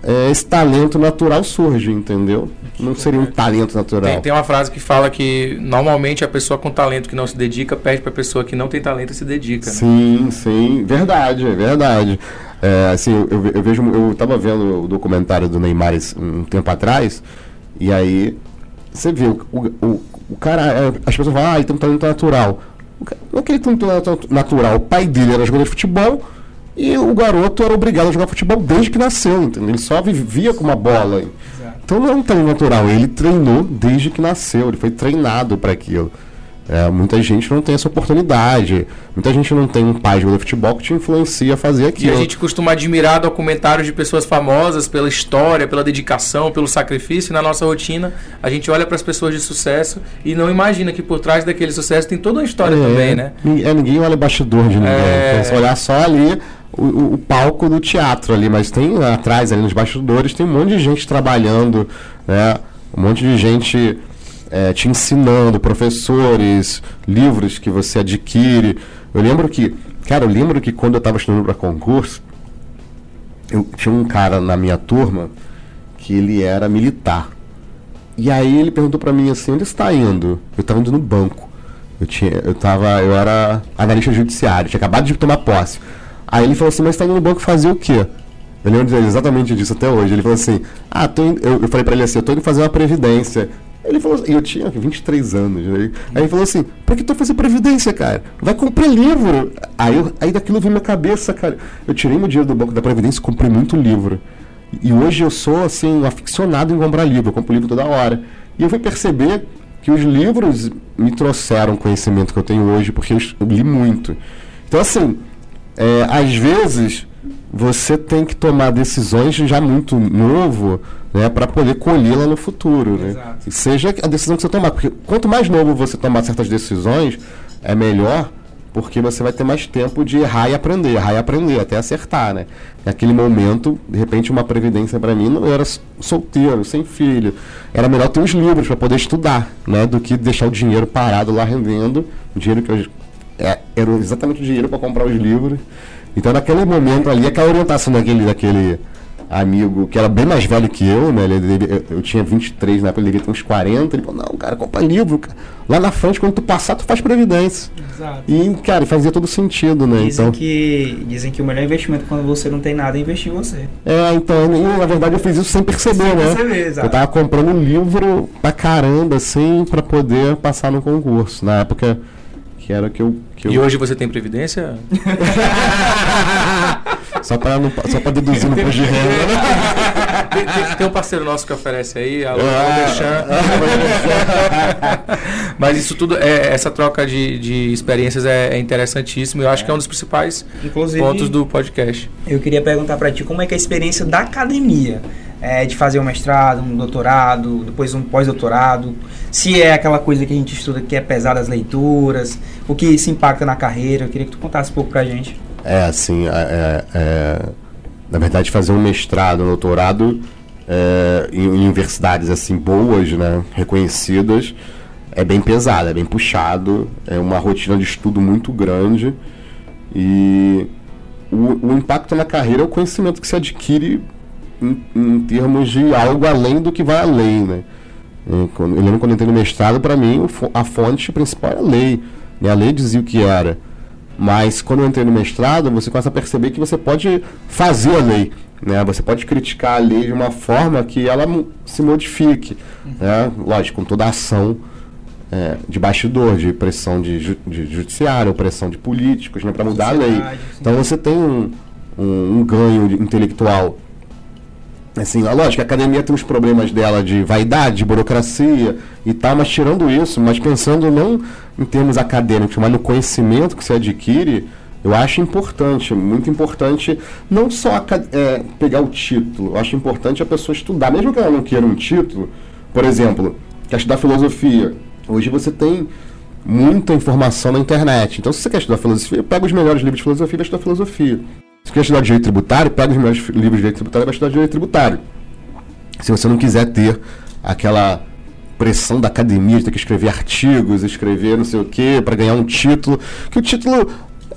é, esse talento natural surge, entendeu? Não seria um talento natural. Tem, tem, uma frase que fala que normalmente a pessoa com talento que não se dedica pede para a pessoa que não tem talento e se dedica. Né? Sim, sim, verdade, é verdade. É, assim, eu, eu vejo, eu estava vendo o documentário do Neymar um tempo atrás E aí, você vê, o, o, o cara, é, as pessoas falam, ah, ele tem um talento natural. Não é que ele tem um talento natural, o pai dele era jogador de futebol e o garoto era obrigado a jogar futebol desde que nasceu, entendeu? Ele só vivia com uma bola. Então não é um talento natural, ele treinou desde que nasceu, ele foi treinado para aquilo. É, muita gente não tem essa oportunidade. Muita gente não tem um pai de futebol que te influencia a fazer aquilo. E a gente costuma admirar documentários de pessoas famosas pela história, pela dedicação, pelo sacrifício. Na nossa rotina, a gente olha para as pessoas de sucesso e não imagina que por trás daquele sucesso tem toda uma história é, também, né? É, ninguém olha bastidor de ninguém. É... Olhar só ali o, o, o, palco do teatro ali, mas tem atrás, ali nos bastidores, tem um monte de gente trabalhando, né? Um monte de gente é, te ensinando, professores, livros que você adquire. Eu lembro que, cara, eu lembro que quando eu estava estudando para concurso, eu tinha um cara na minha turma que ele era militar. E aí ele perguntou para mim assim, onde está indo? Eu estava indo no banco. Eu tinha, eu tava, eu era analista judiciário, tinha acabado de tomar posse. Aí ele falou assim, mas está indo no banco fazer o quê? Eu lembro exatamente disso até hoje. Ele falou assim, ah, tô eu, eu falei para ele assim, eu tô indo fazer uma previdência. Ele falou assim, eu tinha 23 anos. Né? Aí ele falou assim, pra que tu fazer previdência, cara? Vai comprar livro. Aí, eu, aí daquilo veio minha cabeça, cara. Eu tirei meu dinheiro do banco da previdência e comprei muito livro. E hoje eu sou, assim, um aficionado em comprar livro. Eu compro livro toda hora. E eu fui perceber que os livros me trouxeram o conhecimento que eu tenho hoje, porque eu, eu li muito. Então, assim, é, às vezes você tem que tomar decisões já muito novo né, para poder colhê-la no futuro. Né? Seja a decisão que você tomar. Porque quanto mais novo você tomar certas decisões, é melhor, porque você vai ter mais tempo de errar e aprender, errar e aprender, até acertar. Né? Naquele momento, de repente, uma previdência para mim, eu era solteiro, sem filho. Era melhor ter os livros para poder estudar, né, do que deixar o dinheiro parado lá rendendo. O dinheiro que eu. É, era exatamente o dinheiro para comprar os livros. Então, naquele momento ali, aquela orientação daquele, daquele amigo que era bem mais velho que eu, né? Ele, ele, eu, tinha 23, na época ele devia ter uns 40. Ele falou: Não, cara, compra livro. Cara. Lá na frente, quando tu passar, tu faz previdência. Exato. E, cara, fazia todo sentido, né? Dizem, então, que, dizem que o melhor investimento quando você não tem nada é investir em você. É, então, na verdade eu fiz isso sem perceber, sem né? Perceber, exato. Eu tava comprando um livro pra caramba, assim, pra poder passar no concurso. Na época que era que eu. Que e eu... hoje você tem previdência? Só para não, só para deduzir no imposto de renda. Né? Tem, tem, tem, um parceiro nosso que oferece aí, alô, ah, Mas isso tudo, é, essa troca de, de experiências é, é interessantíssimo. Eu acho que é um dos principais Inclusive, pontos do podcast. Eu queria perguntar para ti como é que é a experiência da academia. É, de fazer um mestrado, um doutorado, depois um pós-doutorado, se é aquela coisa que a gente estuda que é pesada as leituras, o que isso impacta na carreira. Eu queria que tu contasse um pouco pra gente. É, assim, é, é, na verdade, fazer um mestrado, um doutorado é, em, em, universidades assim boas, né, reconhecidas, é bem pesado, é bem puxado, é uma rotina de estudo muito grande e o, o impacto na carreira é o conhecimento que se adquire em, em termos de algo além do que vai à lei, né? Eu lembro quando eu entrei no mestrado, para mim, a fonte principal era a lei. Né? A lei dizia o que era. Mas quando eu entrei no mestrado, você começa a perceber que você pode fazer a lei. Né? Você pode criticar a lei de uma forma que ela se modifique. Né? Lógico, com toda a ação é, de bastidor, de pressão de, ju de judiciário, pressão de políticos né? para mudar a lei. Então você tem um, um, um ganho intelectual Assim, lógico, a academia tem os problemas dela de vaidade, de burocracia e tal, mas tirando isso, mas pensando não em termos acadêmicos, mas no conhecimento que se adquire, eu acho importante, muito importante, não só é, pegar o título, eu acho importante a pessoa estudar, mesmo que ela não queira um título, por exemplo, quer estudar filosofia. Hoje você tem muita informação na internet. Então, se você quer estudar filosofia, pega os melhores livros de filosofia e vai estudar filosofia. Se quer estudar direito tributário, pega os melhores livros de direito tributário e vai estudar direito tributário. Se você não quiser ter aquela pressão da academia de ter que escrever artigos, escrever não sei o quê, para ganhar um título, que o título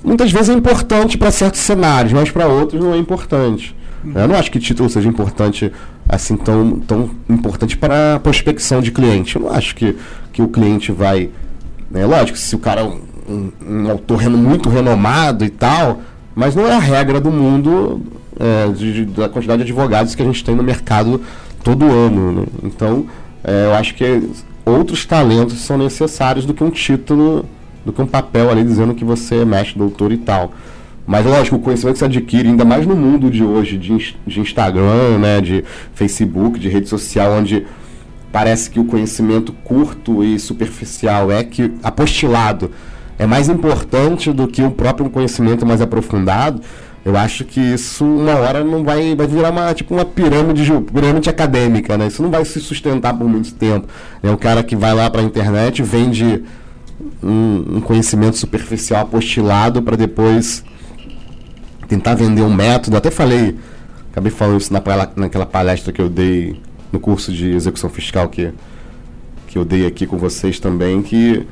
muitas vezes é importante para certos cenários, mas para outros não é importante. Eu não acho que título seja importante, assim, tão, tão importante para a prospecção de cliente. Eu não acho que, que o cliente vai. É lógico, se o cara é um, um, um autor muito renomado e tal, mas não é a regra do mundo é, de, de, da quantidade de advogados que a gente tem no mercado todo ano. Né? Então, é, eu acho que outros talentos são necessários do que um título, do que um papel ali dizendo que você é mestre, doutor e tal. Mas lógico, o conhecimento que você adquire, ainda mais no mundo de hoje, de, de Instagram, né, de Facebook, de rede social, onde parece que o conhecimento curto e superficial é que apostilado é mais importante do que o próprio conhecimento mais aprofundado. Eu acho que isso uma hora não vai, vai virar uma, tipo uma pirâmide, pirâmide acadêmica, né? Isso não vai se sustentar por muito tempo. É o cara que vai lá para a internet, vende um, um conhecimento superficial apostilado para depois tentar vender um método. Até falei, acabei falando isso na, naquela palestra que eu dei no curso de execução fiscal que, que eu dei aqui com vocês também, que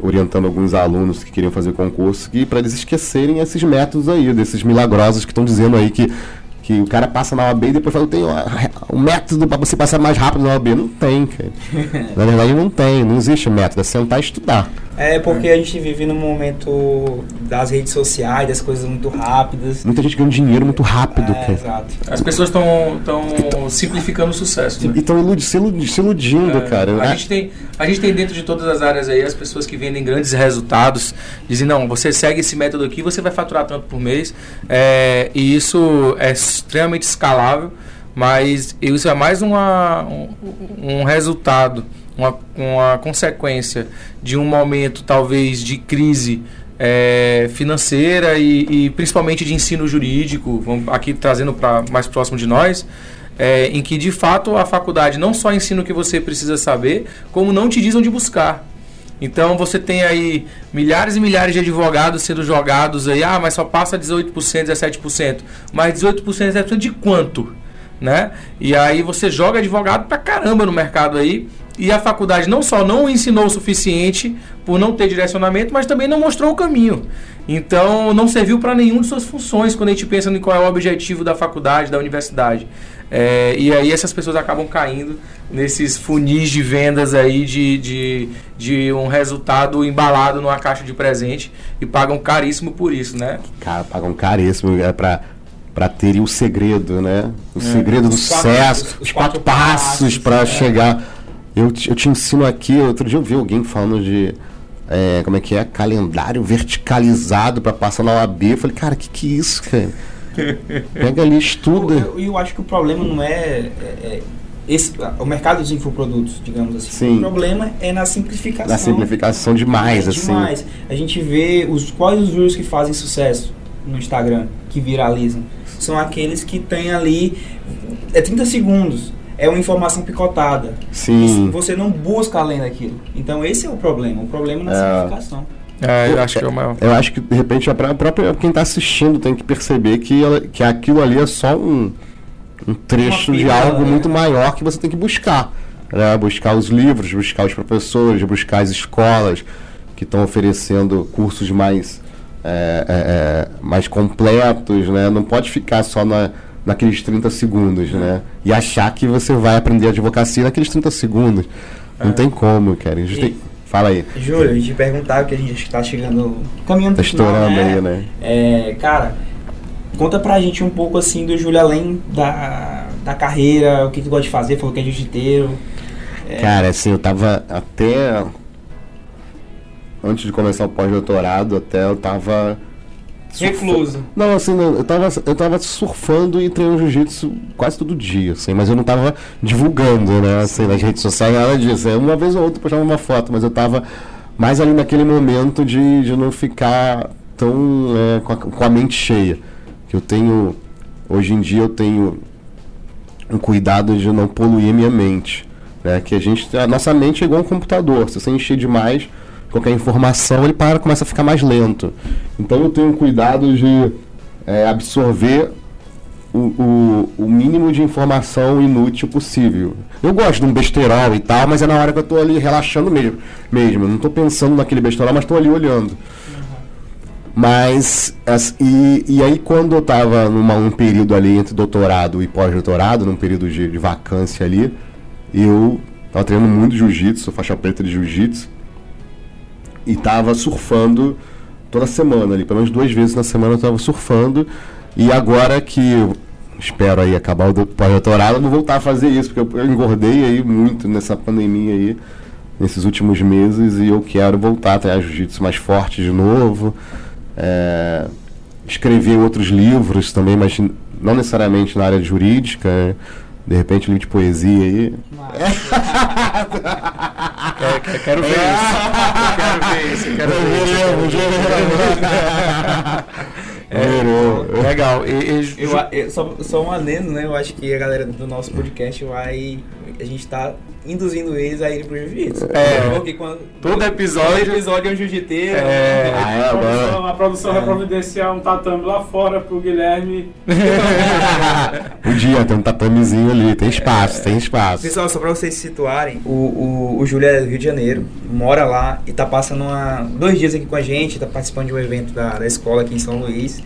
orientando alguns alunos que queriam fazer concurso, que para eles esquecerem esses métodos aí, desses milagrosos que estão dizendo aí que, que o cara passa na OAB e depois fala, tem um método para você passar mais rápido na OAB. Não tem, cara. na verdade não tem, não existe método, é sentar e estudar. É porque a gente vive num momento das redes sociais, das coisas muito rápidas. Muita gente ganhando dinheiro muito rápido. É, exato. As pessoas estão simplificando o sucesso. Né? E estão iludi se, iludi se iludindo, é, cara. A, é. gente tem, a gente tem dentro de todas as áreas aí as pessoas que vendem grandes resultados, dizem, não, você segue esse método aqui, você vai faturar tanto por mês. É, e isso é extremamente escalável, mas isso é mais uma, um, um resultado uma, uma consequência de um momento talvez de crise é, financeira e, e, principalmente de ensino jurídico, vamos aqui trazendo para mais próximo de nós, é, em que de fato a faculdade não só ensina o que você precisa saber, como não te diz onde buscar. Então você tem aí milhares e milhares de advogados sendo jogados aí, ah, mas só passa 18%, 17%. Mas 18%, 17% de quanto? Né? E aí você joga advogado pra caramba no mercado aí e a faculdade não só não ensinou o suficiente por não ter direcionamento, mas também não mostrou o caminho. Então, não serviu para nenhuma de suas funções quando a gente pensa em qual é o objetivo da faculdade, da universidade. É, e aí essas pessoas acabam caindo nesses funis de vendas aí de, de, de um resultado embalado numa caixa de presente e pagam caríssimo por isso, né? Cara, pagam caríssimo é para para terem o segredo, né? O é. segredo do sucesso, os, os, quatro, quatro passos para é. chegar eu te, eu te ensino aqui, outro dia eu vi alguém falando de. É, como é que é? Calendário verticalizado para passar na OAB. Eu falei, cara, que que é isso, cara? Pega ali, estuda. E eu, eu, acho que o problema não é, é, é esse, o mercado dos infoprodutos, digamos assim. Sim. O problema é na simplificação. Na simplificação demais, é, assim. Demais. A gente vê os, quais os vídeos que fazem sucesso no Instagram, que viralizam. São aqueles que têm ali. É 30 segundos é uma informação picotada. Sim. você não busca além daquilo. Então esse é o problema. O problema é na é. simplificação. É, eu acho que é o maior. Eu acho que, de repente, a própria quem está assistindo tem que perceber que, ela, que aquilo ali é só um, um trecho de algo né? muito maior que você tem que buscar. Né? Buscar os livros, buscar os professores, buscar as escolas que estão oferecendo cursos mais, é, é, é, mais completos. Né? Não pode ficar só na, naqueles 30 segundos, né? E achar que você vai aprender advocacia naqueles 30 segundos. Não é. tem como, cara. A gente e, tem... Fala aí. Júlio, a gente perguntar que a gente está chegando. caminhando Tá estourando né? aí, né? É, cara, conta pra gente um pouco assim do Júlio, além da, da carreira, o que tu gosta de fazer, falou que é jiu-jiteiro. É... Cara, assim, eu tava até. Antes de começar o pós-doutorado, até eu tava Recluso. Não, assim, não, eu, tava, eu tava surfando e treinando jiu-jitsu quase todo dia, assim, mas eu não tava divulgando, né, assim, nas redes sociais, nada disso. É, uma vez ou outra eu postava uma foto, mas eu tava mais ali naquele momento de, de não ficar tão é, com, a, com a mente cheia. Que eu tenho, hoje em dia eu tenho um cuidado de não poluir minha mente. Né? Que a gente, a nossa mente é igual um computador. Se você encher demais, qualquer informação, ele para começa a ficar mais lento. Então eu tenho cuidado de é, absorver o, o, o, mínimo de informação inútil possível. Eu gosto de um besterol e tal, mas é na hora que eu estou ali relaxando mesmo. mesmo. Eu não estou pensando naquele besterol, mas estou ali olhando. Mas, as, e, e aí quando eu estava num período ali entre doutorado e pós-doutorado, num período de, de vacância ali, eu estava treinando muito jiu-jitsu, faixa preta de jiu-jitsu, e tava surfando toda semana ali, pelo menos duas vezes na semana eu tava surfando. E agora que espero aí acabar o pós-doutorado, vou voltar a fazer isso, porque eu, eu engordei aí muito nessa pandemia aí, nesses últimos meses, e eu quero voltar a ter jiu-jitsu mais forte de novo. É, escrever outros livros também, mas não necessariamente na área jurídica. Né? De repente, livro de poesia aí. quero, quero ver isso. Quero ver isso. Quero ver isso. É, legal. E, e, eu, eu, só, só um adendo, né? Eu acho que a galera do nosso podcast vai. A gente tá induzindo eles a ir pro jiu-jitsu. É, porque quando, todo episódio. Todo episódio é um jiu-jiteiro. É, ah, é, a produção, a produção é. vai providenciar um tatame lá fora pro Guilherme. Podia, tem um tatamezinho ali, tem espaço, é. tem espaço. Pessoal, só pra vocês se situarem, o, o, o Júlio é do Rio de Janeiro, mora lá e tá passando uma, dois dias aqui com a gente, tá participando de um evento da, da escola aqui em São Luís.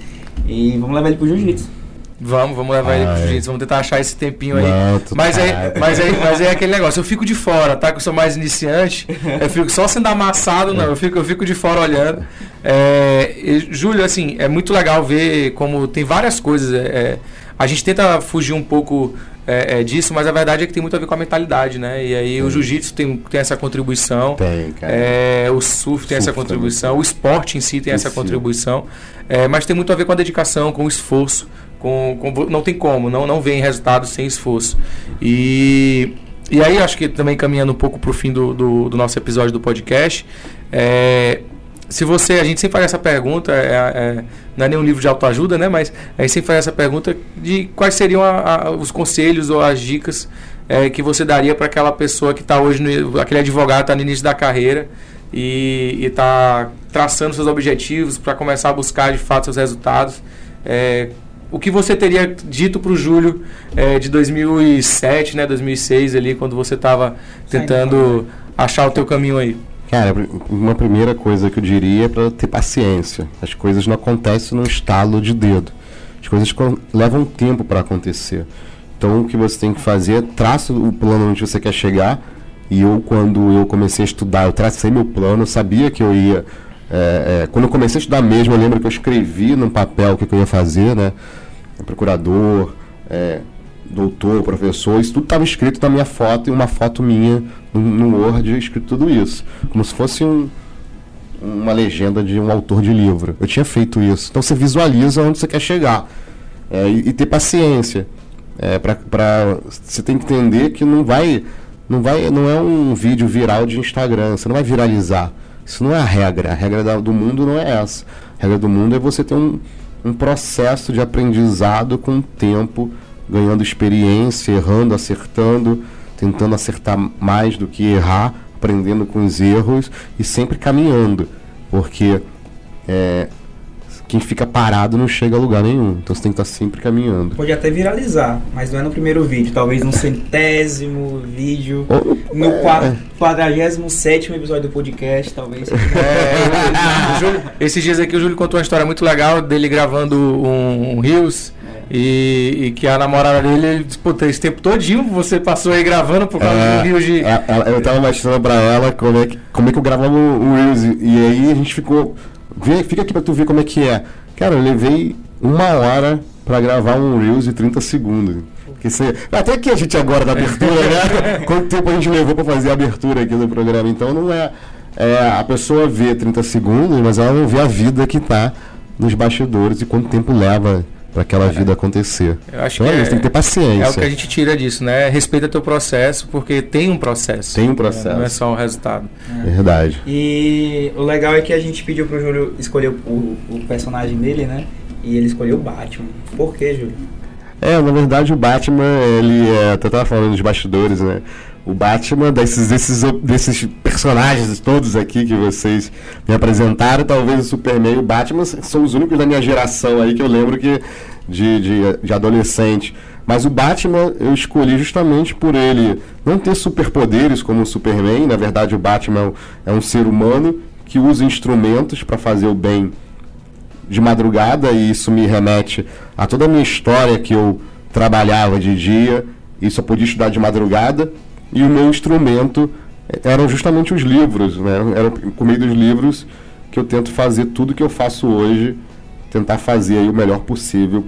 E vamos levar ele pro jiu-jitsu. Vamos, vamos levar ele pro jiu-jitsu, vamos tentar achar esse tempinho aí. Não, mas, aí mas, aí mas aí é aquele negócio, eu fico de fora, tá? Que eu sou mais iniciante, eu fico só sendo amassado, não, eu fico, eu fico de fora olhando. É, e, Júlio, assim, é muito legal ver como tem várias coisas. É, é a gente tenta fugir um pouco é, é, disso, mas a verdade é que tem muito a ver com a mentalidade, né? E aí o jiu-jitsu tem, tem essa contribuição. Tem, cara. É, o surf tem surf essa contribuição, o esporte em si tem essa contribuição. É, mas tem muito a ver com a dedicação, com o esforço. Com, com, não tem como, não, não vem resultado sem esforço. E, e aí, acho que também caminhando um pouco para o fim do, do, do, nosso episódio do podcast, é, se você, a gente sempre faz essa pergunta, é, é, não é nenhum livro de autoajuda, né? Mas a gente sempre faz essa pergunta de quais seriam a, a, os conselhos ou as dicas é, que você daria para aquela pessoa que está hoje, no, aquele advogado está no início da carreira e está traçando seus objetivos para começar a buscar de fato seus resultados. O que você teria dito para o Júlio é, de 2007, né, 2006 ali, quando você estava tentando achar o teu caminho aí? Cara, uma primeira coisa que eu diria é para ter paciência. As coisas não acontecem num estalo de dedo. As coisas levam tempo para acontecer. Então, o que você tem que fazer é traça o plano onde você quer chegar. E eu, quando eu comecei a estudar, eu tracei meu plano, eu sabia que eu ia. É, é, quando eu comecei a estudar mesmo, eu lembro que eu escrevi num papel o que, que eu ia fazer, né? Procurador, é, doutor, professor, isso tudo estava escrito na minha foto e uma foto minha no, Word escrito tudo isso. Como se fosse um, uma legenda de um autor de livro. Eu tinha feito isso. Então você visualiza onde você quer chegar. É, e, e, ter paciência. É, pra, você tem que entender que não vai, não vai. Não é um vídeo viral de Instagram. Você não vai viralizar. Isso não é a regra. A regra do mundo não é essa. A regra do mundo é você ter um, um processo de aprendizado com o tempo, ganhando experiência, errando, acertando, tentando acertar mais do que errar, aprendendo com os erros e sempre caminhando, porque é, quem fica parado não chega a lugar nenhum. Então você tem que estar sempre caminhando. Pode até viralizar, mas não é no primeiro vídeo, talvez no centésimo vídeo, Ou, no é. quadragésimo sétimo episódio do podcast, talvez. É, Júlio, esses dias aqui o Júlio contou uma história muito legal dele gravando um, um Rios. É. E, e, que a namorada dele, ele disse, puta, esse tempo todinho você passou aí gravando por causa é, do Rios de. É, eu tava mostrando pra ela como é que, como é que eu gravava o Reels. E aí a gente ficou Vê, fica aqui pra tu ver como é que é. Cara, eu levei uma hora para gravar um Reels de 30 segundos. Que você, até que a gente agora da abertura, né? Quanto tempo a gente levou para fazer a abertura aqui do programa? Então não é, é, a pessoa vê 30 segundos, mas ela não vê a vida que tá nos bastidores e quanto tempo leva para aquela é. vida acontecer. Eu acho então, que é, tem que ter paciência. É o que a gente tira disso, né? Respeita teu processo, porque tem um processo. Tem um processo. É, não é só o resultado. É. Verdade. E o legal é que a gente pediu pro Júlio escolher o, o personagem dele, né? E ele escolheu o Batman. Por que, Júlio? É, na verdade o Batman, ele é, até tava falando dos bastidores, né? O Batman, desses, desses, desses personagens todos aqui que vocês me apresentaram, talvez o Superman e o Batman são os únicos da minha geração aí que eu lembro que de, de, de adolescente. Mas o Batman eu escolhi justamente por ele não ter superpoderes como o Superman. Na verdade, o Batman é um ser humano que usa instrumentos para fazer o bem de madrugada, e isso me remete a toda a minha história que eu trabalhava de dia e só podia estudar de madrugada e o meu instrumento eram justamente os livros, né? Era por meio dos livros que eu tento fazer tudo que eu faço hoje, tentar fazer aí o melhor possível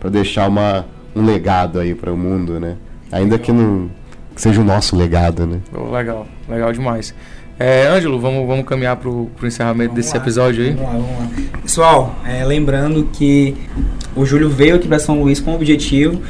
para deixar uma, um legado aí para o mundo, né? Ainda que não que seja o nosso legado, né? Oh, legal, legal demais. É, Ângelo, vamos, vamos caminhar para o encerramento vamos desse lá, episódio aí? Vamos lá, vamos lá. Pessoal, é, lembrando que o Júlio veio aqui para São Luís com o objetivo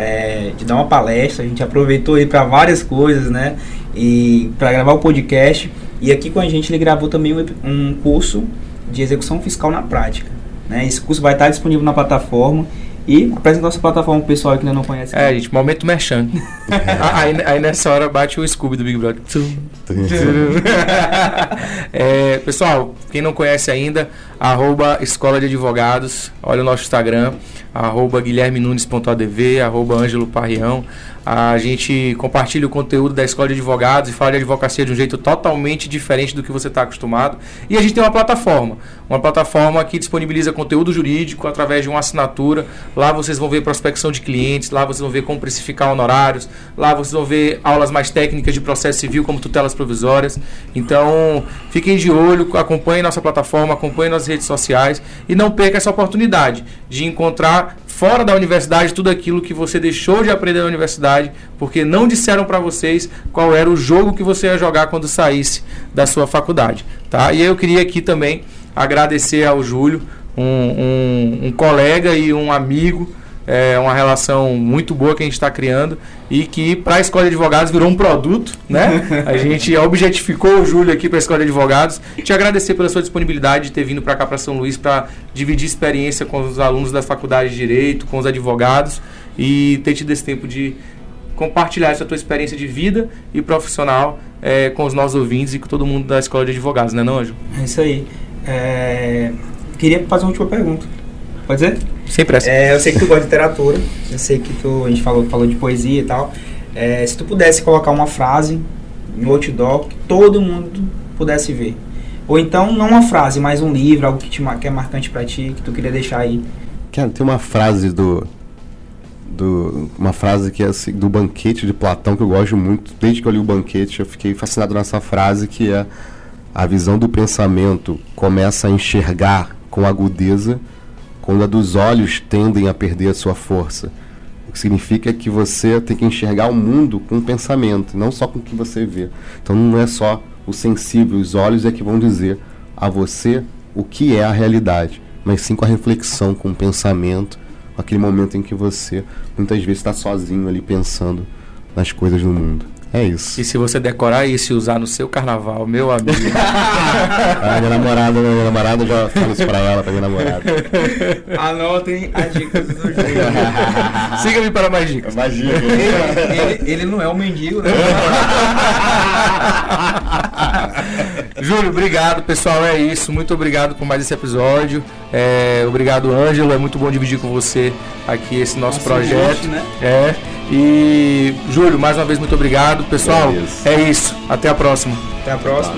é, de, dar uma palestra, a gente aproveitou ele para várias coisas, né? E para gravar o podcast. E aqui com a gente ele gravou também um, um curso de execução fiscal na prática. Né? Esse curso vai estar disponível na plataforma. E apresenta nossa plataforma pro pessoal que ainda não conhece. É, gente, momento merchan. aí, aí, nessa hora bate o Scooby do Big Brother. é, pessoal, quem não conhece ainda, arroba Escola de Advogados, olha o nosso Instagram, arroba guilhermenunes.adv, arroba Ângelo Parrião. A gente compartilha o conteúdo da Escola de Advogados e fala de advocacia de um jeito totalmente diferente do que você está acostumado. E a gente tem uma plataforma, uma plataforma que disponibiliza conteúdo jurídico através de uma assinatura. Lá vocês vão ver prospecção de clientes, lá vocês vão ver como precificar honorários, lá vocês vão ver aulas mais técnicas de processo civil, como tutelas provisórias. Então, fiquem de olho, acompanhem nossa plataforma, acompanhem nossas redes sociais e não perca essa oportunidade de encontrar fora da universidade tudo aquilo que você deixou de aprender na universidade, porque não disseram para vocês qual era o jogo que você ia jogar quando saísse da sua faculdade, tá? E eu queria aqui também agradecer ao Júlio, um, um, um colega e um amigo é uma relação muito boa que a gente está criando e que para a Escola de Advogados virou um produto, né? A gente objetificou o Júlio aqui para a Escola de Advogados. Te agradecer pela sua disponibilidade de ter vindo para cá para São Luís para dividir experiência com os alunos da Faculdade de Direito, com os advogados e ter tido esse tempo de compartilhar essa tua experiência de vida e profissional é, com os nossos ouvintes e com todo mundo da Escola de Advogados, né, não, Anjo? É isso aí. É... Queria fazer uma última pergunta. Pode ser? Sem pressa. É, eu sei que tu gosta de literatura, eu sei que tu, a gente falou, falou de poesia e tal. É, se tu pudesse colocar uma frase no outdoor que todo mundo pudesse ver. Ou então, não uma frase, mas um livro, algo que, te, que é marcante para ti, que tu queria deixar aí. Cara, tem uma frase do. do uma frase que é assim, do banquete de Platão que eu gosto muito. Desde que eu li o banquete, eu fiquei fascinado nessa frase que é a visão do pensamento começa a enxergar com agudeza quando a dos olhos tendem a perder a sua força. O que significa que você tem que enxergar o mundo com o pensamento, não só com o que você vê. Então não é só o sensível, os olhos é que vão dizer a você o que é a realidade, mas sim com a reflexão, com o pensamento, aquele momento em que você muitas vezes está sozinho ali pensando nas coisas do mundo. É isso. E se você decorar isso e usar no seu carnaval, meu amigo. a minha namorada, minha namorada já fala isso pra ela, pra minha namorada. Anotem as dicas do Júlio. Siga-me para mais dicas. Mais dicas. Ele, ele, ele, não é um mendigo, né? Júlio, obrigado, pessoal. É isso. Muito obrigado por mais esse episódio. É, obrigado, Ângelo. É muito bom dividir com você aqui esse nosso Nossa, projeto. Gente, né? É. E Júlio, mais uma vez muito obrigado, pessoal. É isso. É isso. Até a próxima. Até a próxima.